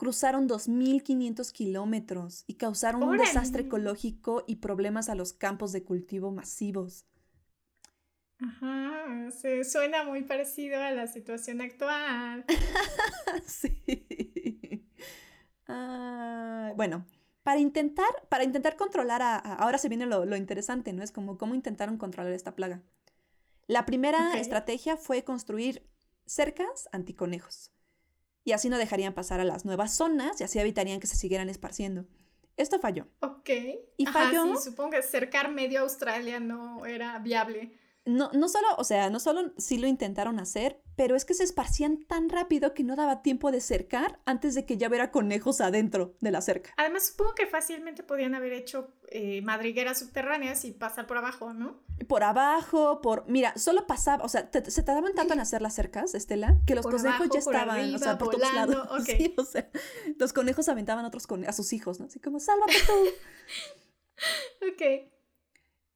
cruzaron 2.500 kilómetros y causaron un desastre ecológico y problemas a los campos de cultivo masivos.
Ajá, se suena muy parecido a la situación actual.
sí. Ah, bueno, para intentar, para intentar controlar a, Ahora se viene lo, interesante, ¿no? Es como cómo intentaron controlar esta plaga. La primera estrategia fue construir cercas anticonejos. Y así no dejarían pasar a las nuevas zonas y así evitarían que se siguieran esparciendo. Esto falló.
Ok.
Y falló.
Sí, supongo que cercar medio Australia no era viable.
no, no solo, o sea, no solo sí lo intentaron hacer, pero es que se esparcían tan rápido que no daba tiempo de cercar antes de que ya hubiera conejos adentro de la cerca.
Además, supongo que fácilmente podían haber hecho eh, madrigueras subterráneas y pasar por abajo, ¿no?
Por abajo, por... Mira, solo pasaba, o sea, se tardaban tanto en hacer las cercas, Estela, que los conejos ya estaban, o sea, por todos lados. Sí, o sea, los conejos aventaban a, otros a sus hijos, ¿no? Así como, sálvate tú.
ok.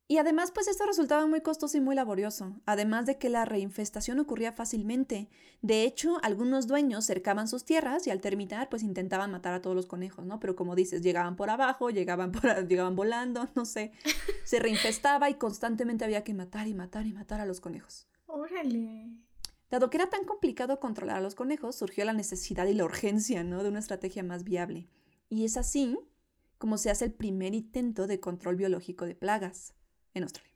Y además, pues esto resultaba muy costoso y muy laborioso, además de que la reinfestación ocurría fácilmente. De hecho, algunos dueños cercaban sus tierras y al terminar, pues intentaban matar a todos los conejos, ¿no? Pero como dices, llegaban por abajo, llegaban, por, llegaban volando, no sé. Se reinfestaba y constantemente había que matar y matar y matar a los conejos.
Órale.
Dado que era tan complicado controlar a los conejos, surgió la necesidad y la urgencia, ¿no? De una estrategia más viable. Y es así como se hace el primer intento de control biológico de plagas en Australia.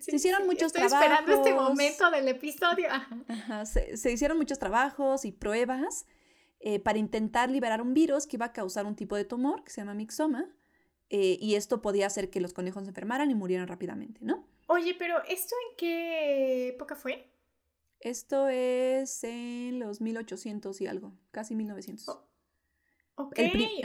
se hicieron muchos
estoy
trabajos.
esperando este momento del episodio.
se, hicieron muchos trabajos y pruebas eh, para intentar liberar un virus que iba a causar un tipo de tumor que se llama mixoma. Eh, y esto podía hacer que los conejos se enfermaran y murieran rápidamente, ¿no?
Oye, pero ¿esto en qué época fue?
Esto es en los 1800 y algo, casi 1900.
ok,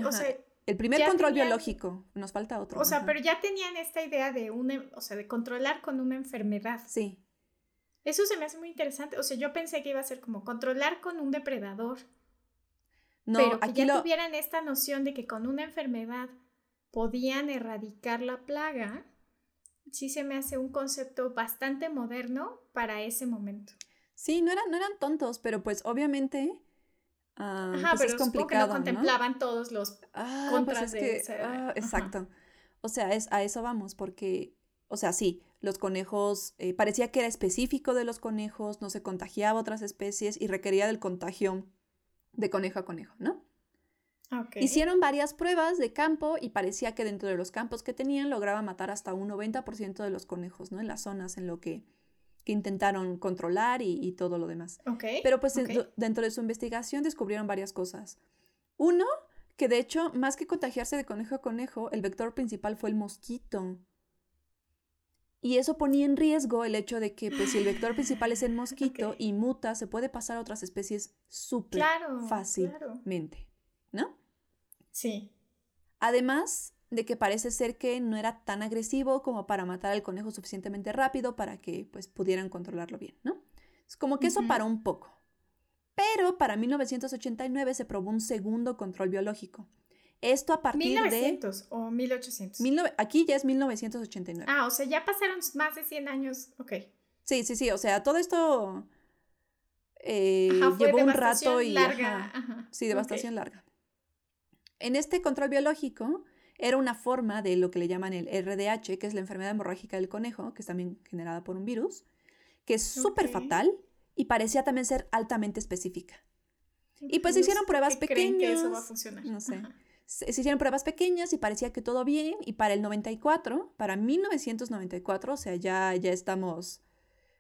o sea,
el primer control biológico, nos falta otro.
O sea, pero ya tenían esta idea de una, o sea, de controlar con una enfermedad.
Sí.
Eso se me hace muy interesante. O sea, yo pensé que iba a ser como controlar con un depredador. No, pero que ya tuvieran esta noción de que con una enfermedad podían erradicar la plaga, sí se me hace un concepto bastante moderno para ese momento.
Sí, no eran, no eran tontos, pero pues obviamente
Ah, Ajá, pues pero es complicado, que no contemplaban todos los ah, pues contras de
ah, exacto. O sea, es, a eso vamos, porque, o sea, sí, los conejos, eh, parecía que era específico de los conejos, no se contagiaba a otras especies y requería del contagio de conejo a conejo, ¿no? Hicieron varias pruebas de campo y parecía que dentro de los campos que tenían lograba matar hasta un 90% de los conejos, ¿no? En las zonas en lo que que intentaron controlar y, todo lo demás. Pero pues dentro de su investigación descubrieron varias cosas. Uno, que de hecho, más que contagiarse de conejo a conejo, el vector principal fue el mosquito. Y eso ponía en riesgo el hecho de que pues, si el vector principal es el mosquito y muta, se puede pasar a otras especies súper fácilmente, ¿no?
Sí.
Además, de que parece ser que no era tan agresivo como para matar al conejo suficientemente rápido para que pues pudieran controlarlo bien, ¿no? Es como que eso paró un poco. Pero para 1989 se probó un segundo control biológico. Esto a partir
1900 de... o 1800.
aquí ya es 1989.
Ah, o sea, ya pasaron más de 100 años. Ok.
Sí, sí, sí. O sea, todo esto eh, llevó un rato y...
Larga.
Sí, devastación larga. En este control biológico era una forma de lo que le llaman el RDH, que es la enfermedad hemorrágica del conejo, que es también generada por un virus, que es súper fatal y parecía también ser altamente específica. Y pues se hicieron pruebas pequeñas.
Que eso va a funcionar.
No sé. Se, hicieron pruebas pequeñas y parecía que todo bien. Y para el 94, para 1994, o sea, ya, ya estamos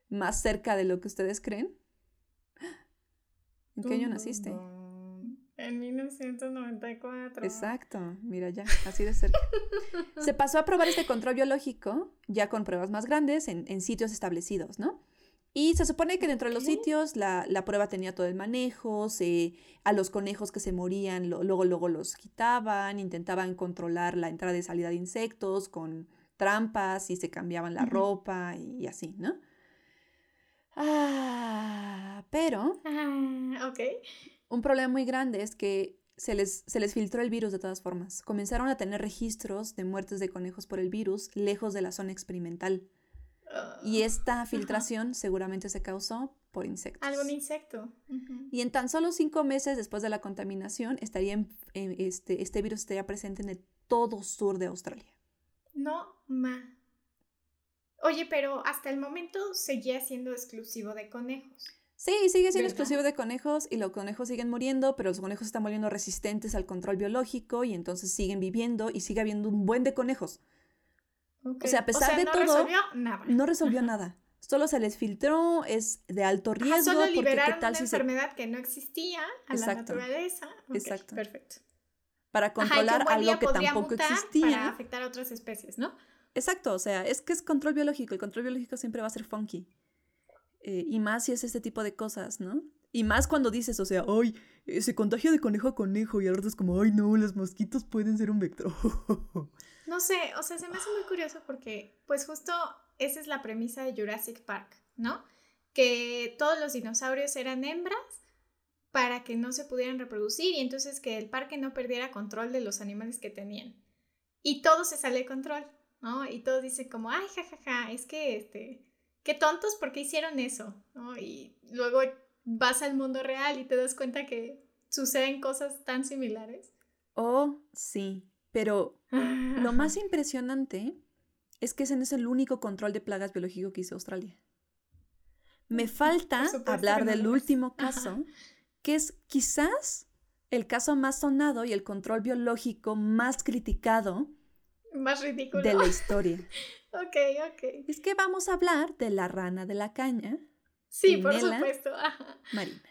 más cerca de lo que ustedes creen. ¿En qué año naciste?
En 1994.
Exacto, mira ya, así de cerca. Se pasó a probar este control biológico ya con pruebas más grandes en, sitios establecidos, ¿no? Y se supone que dentro de los sitios la, prueba tenía todo el manejo, se, a los conejos que se morían luego, luego los quitaban, intentaban controlar la entrada y salida de insectos con trampas y se cambiaban la ropa y, así, ¿no? Ah, pero...
Ah, ok.
Un problema muy grande es que se les, se les filtró el virus de todas formas. Comenzaron a tener registros de muertes de conejos por el virus lejos de la zona experimental. y esta filtración seguramente se causó por insectos.
Algún insecto.
Y en tan solo cinco meses después de la contaminación, estaría este, este virus estaría presente en el todo sur de Australia.
No, ma. Oye, pero hasta el momento seguía siendo exclusivo de conejos.
Sí, sigue siendo exclusivo de conejos y los conejos siguen muriendo, pero los conejos están volviendo resistentes al control biológico y entonces siguen viviendo y sigue habiendo un buen de conejos. O sea, a pesar de
no
todo,
resolvió nada.
no resolvió nada. Solo se les filtró, es de alto riesgo.
solo liberaron una enfermedad que no existía a la naturaleza. Exacto. Perfecto.
Para controlar algo que tampoco existía.
Para afectar a otras especies, ¿no?
Exacto, o sea, es que es control biológico. El control biológico siempre va a ser funky. Eh, y más si es este tipo de cosas, ¿no? Y más cuando dices, o sea, ay, eh, se contagia de conejo a conejo y ahora es como, ay, no, los mosquitos pueden ser un vector.
no sé, o sea, se me hace muy curioso porque, pues justo esa es la premisa de Jurassic Park, ¿no? Que todos los dinosaurios eran hembras para que no se pudieran reproducir y entonces que el parque no perdiera control de los animales que tenían. Y todo se sale de control, ¿no? Y todo dice como, ay, jajaja, ja, ja, es que, este, qué tontos, porque hicieron eso? ¿no? Y luego vas al mundo real y te das cuenta que suceden cosas tan similares.
Oh, sí, pero lo más impresionante es que ese no es el único control de plagas biológico que hizo Australia. Me falta hablar del último caso, que es quizás el caso más sonado y el control biológico más criticado
más ridículo.
de la historia.
ok, ok.
Es que vamos a hablar de la rana de la caña,
Sí, por supuesto.
Marina.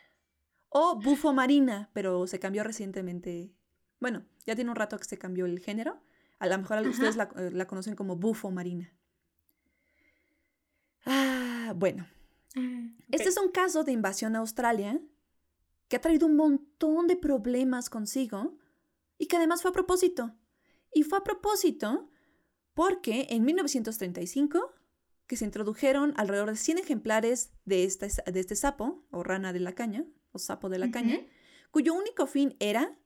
O bufo marina, pero se cambió recientemente. Bueno, ya tiene un rato que se cambió el género. A lo mejor ustedes eh, la, conocen como bufo marina. Ah, bueno. Ah, este es un caso de invasión a Australia que ha traído un montón de problemas consigo y que además fue a propósito. Y fue a propósito porque en 1935 que se introdujeron alrededor de 100 ejemplares de este, de este sapo, o rana de la caña, o sapo de la caña, cuyo único fin era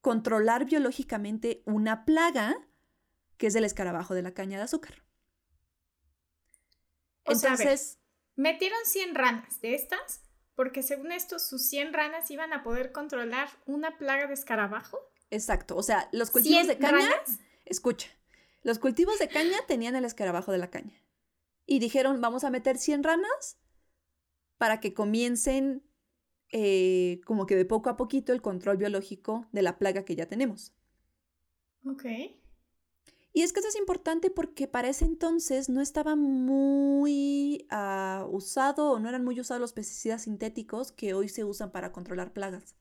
controlar biológicamente una plaga que es el escarabajo de la caña de azúcar.
Entonces... metieron 100 ranas de estas porque según esto sus 100 ranas iban a poder controlar una plaga de escarabajo.
Exacto, o sea, los cultivos de caña... Escucha, los cultivos de caña tenían el escarabajo de la caña y dijeron, vamos a meter 100 ranas para que comiencen eh, como que de poco a poquito el control biológico de la plaga que ya tenemos.
Ok.
Y es que eso es importante porque para ese entonces no estaba muy uh, usado o no eran muy usados los pesticidas sintéticos que hoy se usan para controlar plagas.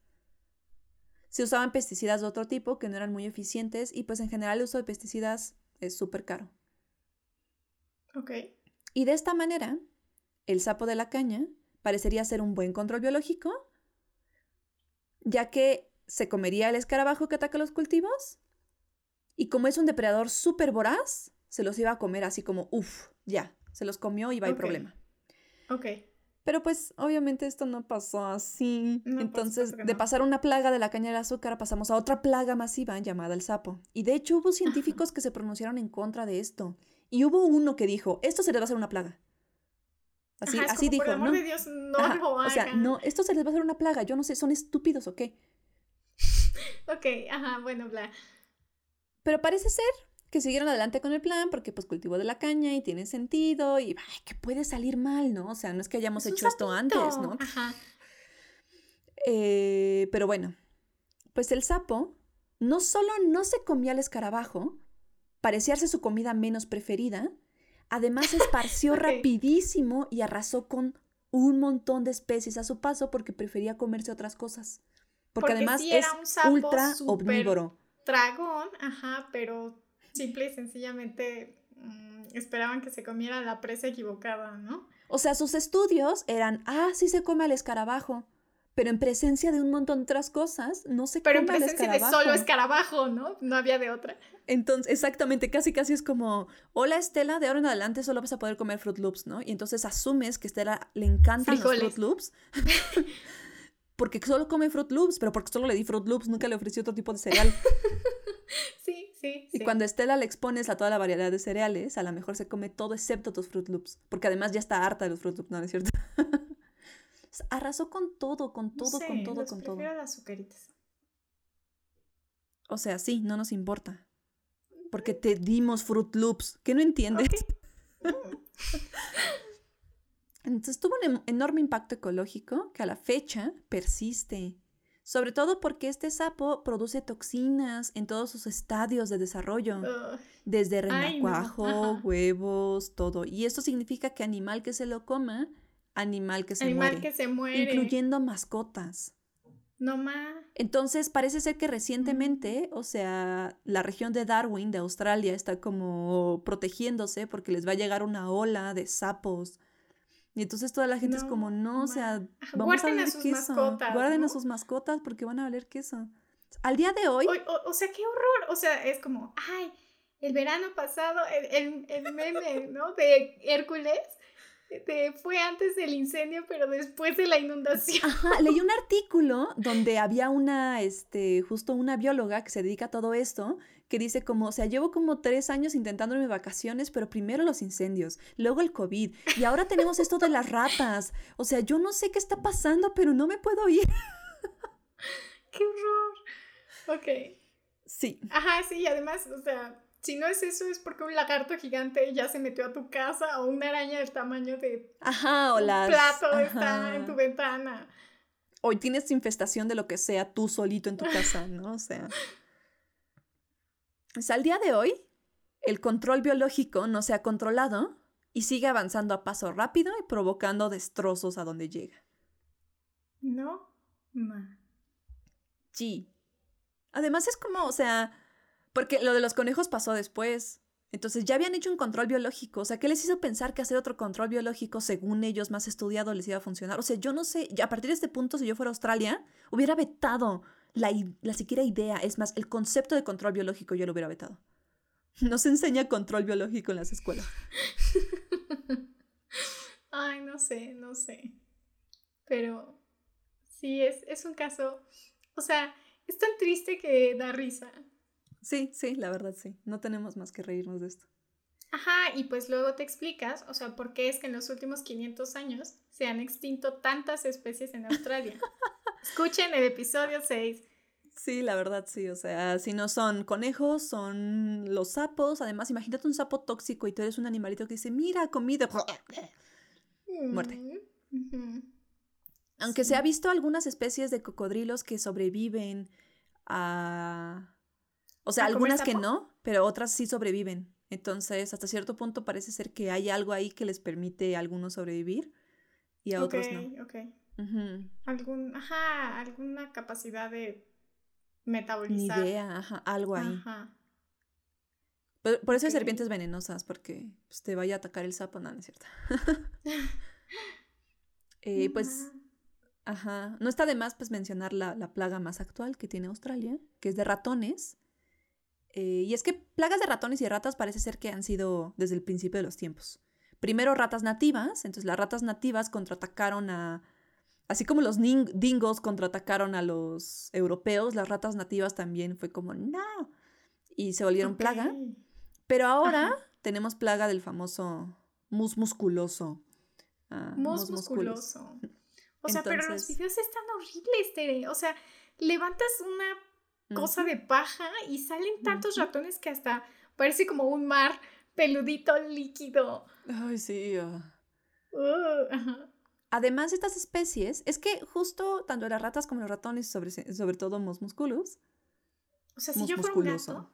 Se usaban pesticidas de otro tipo que no eran muy eficientes y pues en general el uso de pesticidas es súper caro.
Ok.
Y de esta manera, el sapo de la caña parecería ser un buen control biológico, ya que se comería el escarabajo que ataca los cultivos, y como es un depredador súper voraz, se los iba a comer así como, uff, ya, se los comió y va a problema.
Ok.
Pero pues obviamente esto no pasó así. Entonces, de pasar una plaga de la caña de azúcar pasamos a otra plaga masiva llamada el sapo. Y de hecho hubo científicos que se pronunciaron en contra de esto. Y hubo uno que dijo, esto se les va a hacer una plaga.
Así, así dijo, ¿no? De Dios, no
O sea, no, esto se les va a hacer una plaga. Yo no sé, ¿son estúpidos o qué?
ok, ajá, bueno, bla.
Pero parece ser que siguieron adelante con el plan porque pues cultivo de la caña y tiene sentido y ay, que puede salir mal, ¿no? O sea, no es que hayamos hecho esto antes, ¿no?
Ajá.
Eh, pero bueno, pues el sapo no solo no se comía el escarabajo, parecía ser su comida menos preferida, además esparció rapidísimo y arrasó con un montón de especies a su paso porque prefería comerse otras cosas. Porque, además es ultra omnívoro.
Dragón, ajá, pero simple y sencillamente mm, esperaban que se comiera la presa equivocada, ¿no?
O sea, sus estudios eran, ah, sí se come al escarabajo, pero en presencia de un montón de otras cosas, no se
pero come Pero en presencia de solo escarabajo, ¿no? No había de otra.
Entonces, exactamente, casi casi es como, hola Estela, de ahora en adelante solo vas a poder comer Fruit Loops, ¿no? Y entonces asumes que Estela le encantan los Fruit Loops. porque solo come Fruit Loops, pero porque solo le di Fruit Loops, nunca le ofrecí otro tipo de cereal.
sí, sí.
Y cuando Estela le expones a toda la variedad de cereales, a lo mejor se come todo excepto tus Fruit Loops, porque además ya está harta de los Fruit Loops, ¿no, es cierto? Arrasó con todo, con todo, con todo, con todo.
las azucaritas.
O sea, sí, no nos importa. Porque te dimos Fruit Loops. ¿Qué no entiendes? Entonces tuvo un enorme impacto ecológico que a la fecha persiste. Sobre todo porque este sapo produce toxinas en todos sus estadios de desarrollo. desde renacuajo, huevos, todo. Y esto significa que animal que se lo coma, animal que se
animal
muere.
que se muere.
Incluyendo mascotas.
No más.
Entonces parece ser que recientemente, o sea, la región de Darwin, de Australia, está como protegiéndose porque les va a llegar una ola de sapos. Y entonces toda la gente es como, no, o sea, vamos a, a sus Mascotas, Guarden a sus mascotas porque van a valer queso. Al día de hoy.
O, sea, qué horror. O sea, es como, ay, el verano pasado, el, el meme, ¿no? De Hércules fue antes del incendio, pero después de la inundación.
Ajá, leí un artículo donde había una, este, justo una bióloga que se dedica a todo esto, que dice como, o sea, llevo como tres años intentando mis vacaciones, pero primero los incendios, luego el COVID, y ahora tenemos esto de las ratas. O sea, yo no sé qué está pasando, pero no me puedo ir.
¡Qué horror! Ok.
Sí.
Ajá, sí, y además, o sea, si no es eso, es porque un lagarto gigante ya se metió a tu casa o una araña del tamaño de
Ajá, o
un plato está en tu ventana.
Hoy tienes infestación de lo que sea tú solito en tu casa, ¿no? O sea. O sea, al día de hoy, el control biológico no se ha controlado y sigue avanzando a paso rápido y provocando destrozos a donde llega.
No, ma.
Sí. Además es como, o sea, porque lo de los conejos pasó después. Entonces ya habían hecho un control biológico. O sea, ¿qué les hizo pensar que hacer otro control biológico, según ellos, más estudiado, les iba a funcionar? O sea, yo no sé, a partir de este punto, si yo fuera a Australia, hubiera vetado la, la siquiera idea. Es más, el concepto de control biológico yo lo hubiera vetado. No se enseña control biológico en las escuelas.
Ay, no sé, no sé. Pero sí, es, es un caso. O sea, es tan triste que da risa.
Sí, sí, la verdad sí. No tenemos más que reírnos de esto.
Ajá, y pues luego te explicas, o sea, por qué es que en los últimos 500 años se han extinto tantas especies en Australia. Escuchen el episodio 6.
Sí, la verdad sí, o sea, si no son conejos, son los sapos. Además, imagínate un sapo tóxico y tú eres un animalito que dice, mira, comida. Muerte. Mm, Aunque se ha visto algunas especies de cocodrilos que sobreviven a o sea, algunas que no, pero otras sí sobreviven. Entonces, hasta cierto punto parece ser que hay algo ahí que les permite a algunos sobrevivir y a otros no.
Ok, Algún, ajá, alguna capacidad de metabolizar.
Ni idea, ajá, algo ahí. Ajá. Por, eso hay serpientes venenosas, porque pues, te vaya a atacar el sapo, no, no es cierto. eh, pues, ajá, no está de más pues mencionar la, la plaga más actual que tiene Australia, que es de ratones eh, y es que plagas de ratones y ratas parece ser que han sido desde el principio de los tiempos. Primero ratas nativas, entonces las ratas nativas contraatacaron a... Así como los dingos contraatacaron a los europeos, las ratas nativas también fue como, no, y se volvieron plaga. Pero ahora tenemos plaga del famoso mus musculoso.
Ah, mus, musculoso. O sea, pero los videos están horribles, Tere. O sea, levantas una cosa de paja y salen tantos ratones que hasta parece como un mar peludito líquido.
Ay, sí. Ah. Además, estas especies, es que justo tanto las ratas como los ratones, sobre, sobre todo los musculus.
O sea, si yo fuera un gato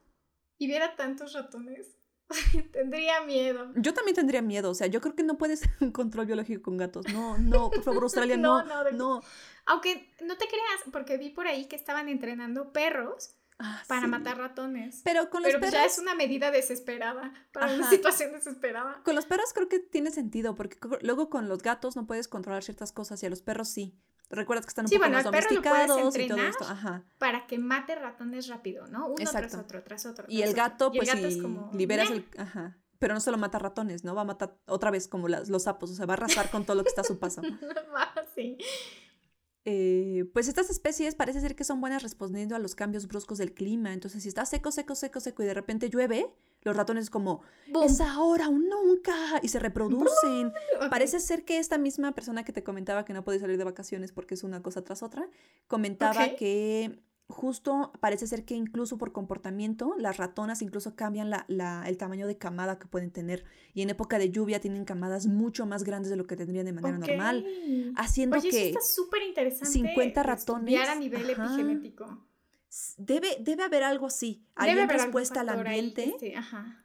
y viera tantos ratones, tendría miedo.
Yo también tendría miedo, o sea, yo creo que no puedes un control biológico con gatos. No, no, por favor, Australia, no, no, no.
Aunque no te creas, porque vi por ahí que estaban entrenando perros ah, para matar ratones. Pero con los Pero pues ya es una medida desesperada, para una situación desesperada.
Con los perros creo que tiene sentido, porque luego con los gatos no puedes controlar ciertas cosas y a los perros sí. Recuerdas que están un poco más domesticados y todo esto. Ajá.
Para que mate ratones rápido, ¿no? Uno tras otro, tras otro.
y el gato, pues, si liberas el. Ajá. Pero no solo mata ratones, ¿no? Va a matar otra vez como los sapos, o sea, va a arrasar con todo lo que está a su paso.
sí.
Eh, pues estas especies parece ser que son buenas respondiendo a los cambios bruscos del clima. Entonces, si está seco, seco, seco, seco y de repente llueve, los ratones como, es ahora o nunca, y se reproducen. Parece ser que esta misma persona que te comentaba que no puede salir de vacaciones porque es una cosa tras otra, comentaba que justo parece ser que incluso por comportamiento, las ratonas incluso cambian la, el tamaño de camada que pueden tener. Y en época de lluvia tienen camadas mucho más grandes de lo que tendrían de manera normal. Haciendo que
está súper interesante
50 ratones.
a nivel epigenético.
Debe, debe haber algo así. Alguien respuesta al ambiente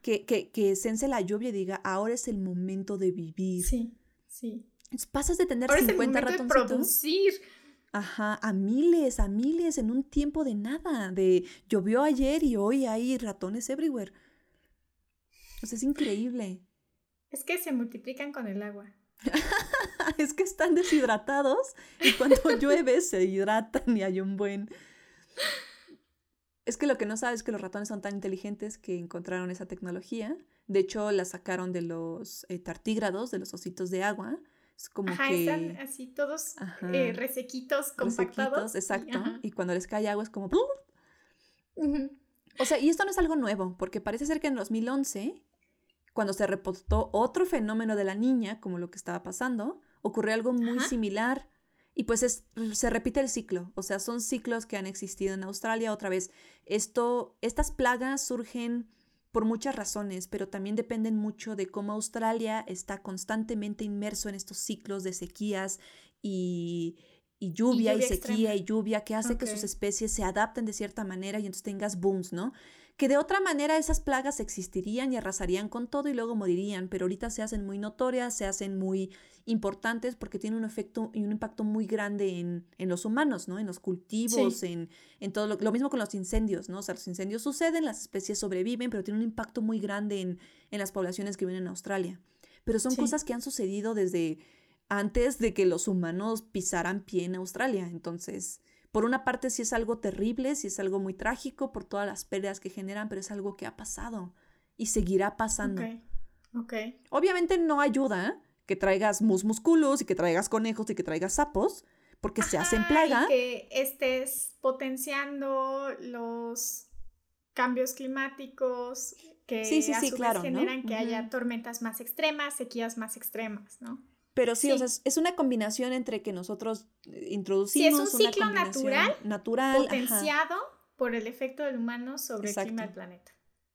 que, que, que sense la lluvia y diga, ahora es el momento de vivir.
Sí, sí.
Pasas de tener ahora 50
es el momento De producir.
Ajá, a miles, a miles en un tiempo de nada, de llovió ayer y hoy hay ratones everywhere. O sea, es increíble.
Es que se multiplican con el agua.
es que están deshidratados y cuando llueve se hidratan y hay un buen... Es que lo que no sabes es que los ratones son tan inteligentes que encontraron esa tecnología. De hecho, la sacaron de los eh, tartígrados, de los ositos de agua, como
ajá,
que...
están así todos eh, resequitos, compactados.
exacto. Y, cuando les cae agua es como... O sea, y esto no es algo nuevo, porque parece ser que en 2011, cuando se reportó otro fenómeno de la niña, como lo que estaba pasando, ocurrió algo muy similar. Y pues es, se repite el ciclo, o sea, son ciclos que han existido en Australia otra vez. Esto, estas plagas surgen por muchas razones, pero también dependen mucho de cómo Australia está constantemente inmerso en estos ciclos de sequías y, lluvia y, sequía y lluvia que hace que sus especies se adapten de cierta manera y entonces tengas booms, ¿no? Que de otra manera esas plagas existirían y arrasarían con todo y luego morirían, pero ahorita se hacen muy notorias, se hacen muy importantes porque tienen un efecto y un impacto muy grande en, los humanos, ¿no? En los cultivos, en, todo lo, lo, mismo con los incendios, ¿no? O sea, los incendios suceden, las especies sobreviven, pero tienen un impacto muy grande en, las poblaciones que viven en Australia. Pero son cosas que han sucedido desde antes de que los humanos pisaran pie en Australia. Entonces, por una parte sí es algo terrible, sí es algo muy trágico por todas las pérdidas que generan, pero es algo que ha pasado y seguirá pasando.
Ok.
Obviamente no ayuda que traigas mus musculus y que traigas conejos y que traigas sapos, porque se hacen plaga.
Y que estés potenciando los cambios climáticos que
sí, sí,
a
sí, claro,
generan que haya tormentas más extremas, sequías más extremas, ¿no?
Pero sí, o sea, es una combinación entre que nosotros introducimos.
Sí, es un ciclo natural,
natural
potenciado por el efecto del humano sobre el clima del planeta.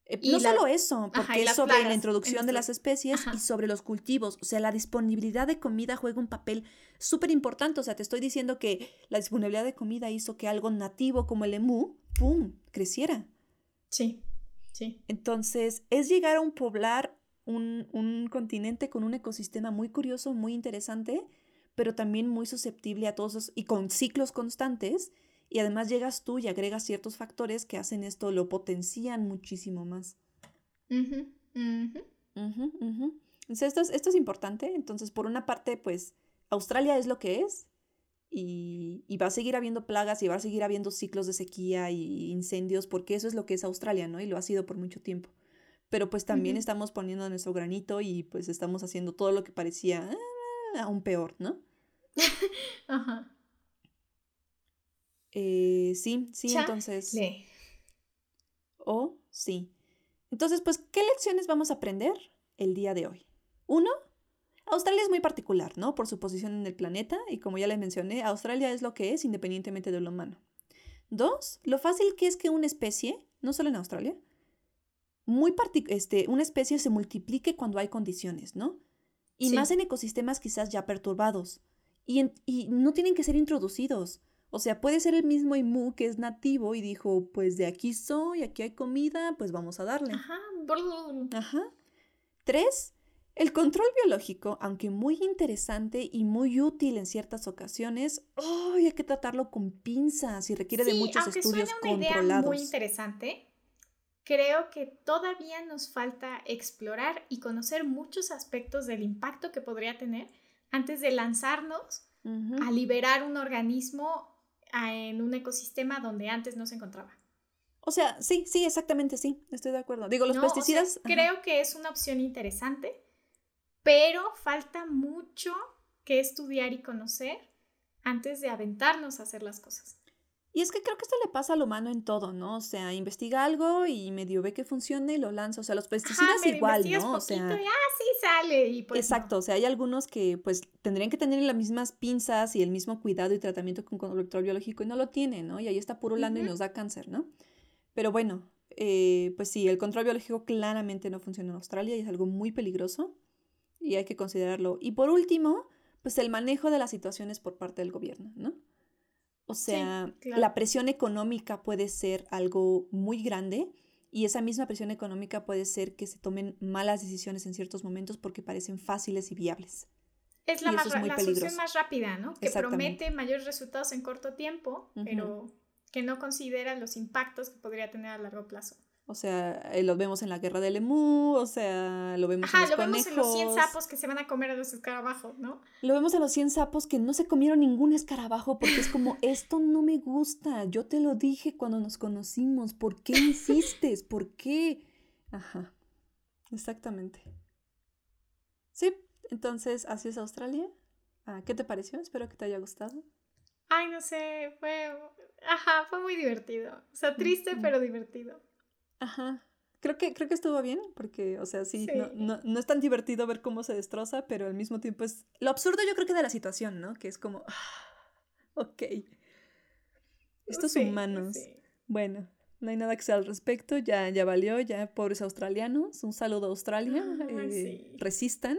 Eh, no solo eso, porque es sobre la introducción de las especies y sobre los cultivos. O sea, la disponibilidad de comida juega un papel súper importante. O sea, te estoy diciendo que la disponibilidad de comida hizo que algo nativo como el emú, ¡pum!, creciera.
Sí, sí.
Entonces, es llegar a un poblar un, continente con un ecosistema muy curioso, muy interesante, pero también muy susceptible a todos y con ciclos constantes. Y además llegas tú y agregas ciertos factores que hacen esto, lo potencian muchísimo más. Entonces, esto es, esto es importante. Entonces, por una parte, pues Australia es lo que es y, y, va a seguir habiendo plagas y va a seguir habiendo ciclos de sequía y incendios porque eso es lo que es Australia, ¿no? Y lo ha sido por mucho tiempo pero pues también estamos poniendo nuestro granito y pues estamos haciendo todo lo que parecía ah, aún peor, ¿no? Ajá. Eh, sí, sí, entonces. O oh, sí. Entonces, pues, ¿qué lecciones vamos a aprender el día de hoy? Uno, Australia es muy particular, ¿no? Por su posición en el planeta y como ya les mencioné, Australia es lo que es independientemente de lo humano. Dos, lo fácil que es que una especie, no solo en Australia, muy este, una especie se multiplique cuando hay condiciones, ¿no? Y más en ecosistemas quizás ya perturbados. Y, y, no tienen que ser introducidos. O sea, puede ser el mismo Imu que es nativo y dijo, pues de aquí soy, aquí hay comida, pues vamos a darle.
Ajá.
Ajá. Tres, el control biológico, aunque muy interesante y muy útil en ciertas ocasiones, hay que tratarlo con pinzas y requiere de muchos estudios suena una Idea
muy interesante creo que todavía nos falta explorar y conocer muchos aspectos del impacto que podría tener antes de lanzarnos a liberar un organismo en un ecosistema donde antes no se encontraba.
O sea, sí, sí, exactamente, sí, estoy de acuerdo. Digo, los pesticidas...
creo que es una opción interesante, pero falta mucho que estudiar y conocer antes de aventarnos a hacer las cosas.
Y es que creo que esto le pasa al humano en todo, ¿no? O sea, investiga algo y medio ve que funciona y lo lanza. O sea, los pesticidas igual, ¿no? O sea,
y, ah, sí sale. Y pues
exacto, o sea, hay algunos que pues tendrían que tener las mismas pinzas y el mismo cuidado y tratamiento con control biológico y no lo tienen, ¿no? Y ahí está purulando y nos da cáncer, ¿no? Pero bueno, eh, pues sí, el control biológico claramente no funciona en Australia y es algo muy peligroso y hay que considerarlo. Y por último, pues el manejo de las situaciones por parte del gobierno, ¿no? O sea, la presión económica puede ser algo muy grande y esa misma presión económica puede ser que se tomen malas decisiones en ciertos momentos porque parecen fáciles y viables.
Es la, más, la solución más rápida, ¿no? Que promete mayores resultados en corto tiempo, pero que no considera los impactos que podría tener a largo plazo.
O sea, eh, lo vemos en la guerra del emú, o sea, lo vemos en los lo vemos en
los 100 sapos que se van a comer a los escarabajos, ¿no?
Lo vemos en los 100 sapos que no se comieron ningún escarabajo porque es como, esto no me gusta, yo te lo dije cuando nos conocimos, ¿por qué insistes? ¿Por qué? Ajá, exactamente. Sí, entonces, así es Australia. Ah, ¿Qué te pareció? Espero que te haya gustado.
Ay, no sé, fue, ajá, fue muy divertido. O sea, triste, pero divertido.
Ajá. Creo que, creo que estuvo bien, porque, o sea, sí, No, no, es tan divertido ver cómo se destroza, pero al mismo tiempo es lo absurdo yo creo que de la situación, ¿no? Que es como, ah, ok. Estos humanos. Bueno, no hay nada que sea al respecto, ya, ya valió, ya pobres australianos, un saludo a Australia, eh, resistan.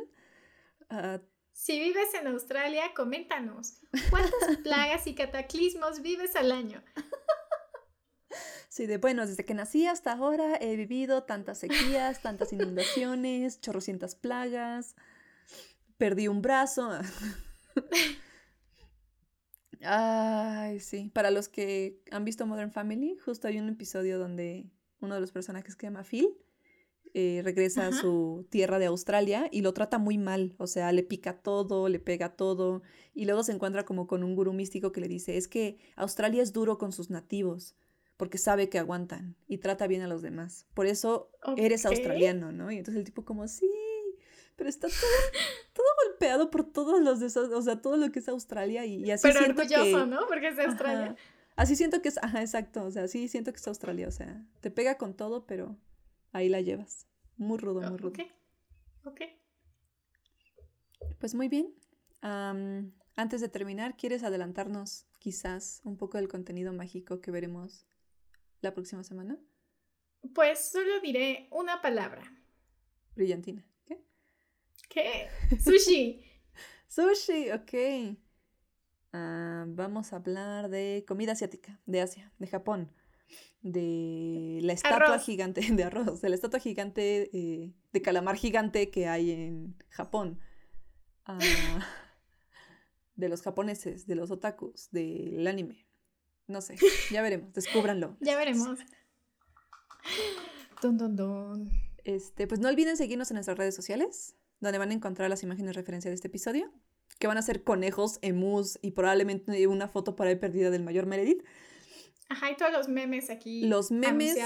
Ah, si vives en Australia, coméntanos, ¿cuántas plagas y cataclismos vives al año?
Sí, de bueno, desde que nací hasta ahora he vivido tantas sequías, tantas inundaciones, chorrocientas plagas, perdí un brazo. Ay, sí. Para los que han visto Modern Family, justo hay un episodio donde uno de los personajes que se llama Phil eh, regresa a su tierra de Australia y lo trata muy mal. O sea, le pica todo, le pega todo. Y luego se encuentra como con un gurú místico que le dice, es que Australia es duro con sus nativos porque sabe que aguantan y trata bien a los demás. Por eso eres australiano, ¿no? Y entonces el tipo como, sí, pero está todo, todo golpeado por todos los de o sea, todo lo que es Australia y, así
pero orgulloso, ¿no? Porque es de Australia.
Así siento que es, ajá, exacto, o sea, sí siento que es Australia, o sea, te pega con todo, pero ahí la llevas. Muy rudo, muy rudo. Ok, ok. Pues muy bien. antes de terminar, ¿quieres adelantarnos quizás un poco del contenido mágico que veremos la próxima semana?
Pues solo diré una palabra.
Brillantina. ¿Qué?
¿Qué? Sushi.
Sushi, ok. Ah, vamos a hablar de comida asiática, de Asia, de Japón, de la estatua gigante, de arroz, de la estatua gigante, eh, de calamar gigante que hay en Japón. Ah, de los japoneses, de los otakus, del anime. No sé, ya veremos, descúbranlo.
ya veremos. Don,
Este, pues no olviden seguirnos en nuestras redes sociales, donde van a encontrar las imágenes de referencia de este episodio, que van a ser conejos, emus y probablemente una foto por ahí perdida del mayor Meredith.
Ajá, y todos los memes aquí.
Los memes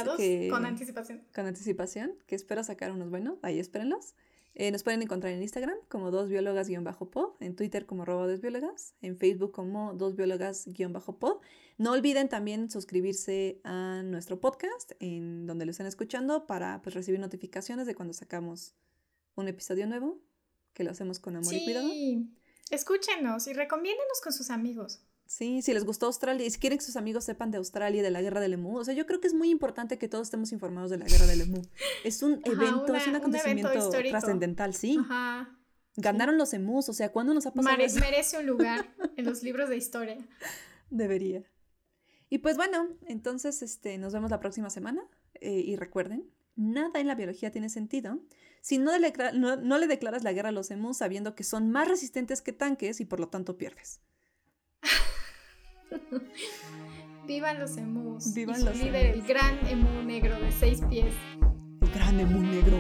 con anticipación.
Con anticipación, que espero sacar unos buenos, ahí espérenlos. Eh, nos pueden encontrar en Instagram como dos biólogas-pod, en Twitter como arroba dos biólogas, en Facebook como dos biólogas-pod. No olviden también suscribirse a nuestro podcast en donde lo estén escuchando para pues, recibir notificaciones de cuando sacamos un episodio nuevo, que lo hacemos con amor y cuidado.
Escúchenos y recomiéndenos con sus amigos.
Sí, si les gustó Australia y si quieren que sus amigos sepan de Australia y de la guerra del emu, o sea, yo creo que es muy importante que todos estemos informados de la guerra del emu. Es un evento, es un acontecimiento trascendental, sí. Ajá. Ganaron los emus, o sea, ¿cuándo nos ha pasado
eso? Merece un lugar en los libros de historia.
Debería. Y pues bueno, entonces este, nos vemos la próxima semana eh, y recuerden, nada en la biología tiene sentido si no le, no, no le declaras la guerra a los emus sabiendo que son más resistentes que tanques y por lo tanto pierdes.
Vivan los emus. Vivan los líder, el gran emu negro de seis pies.
El gran emu negro.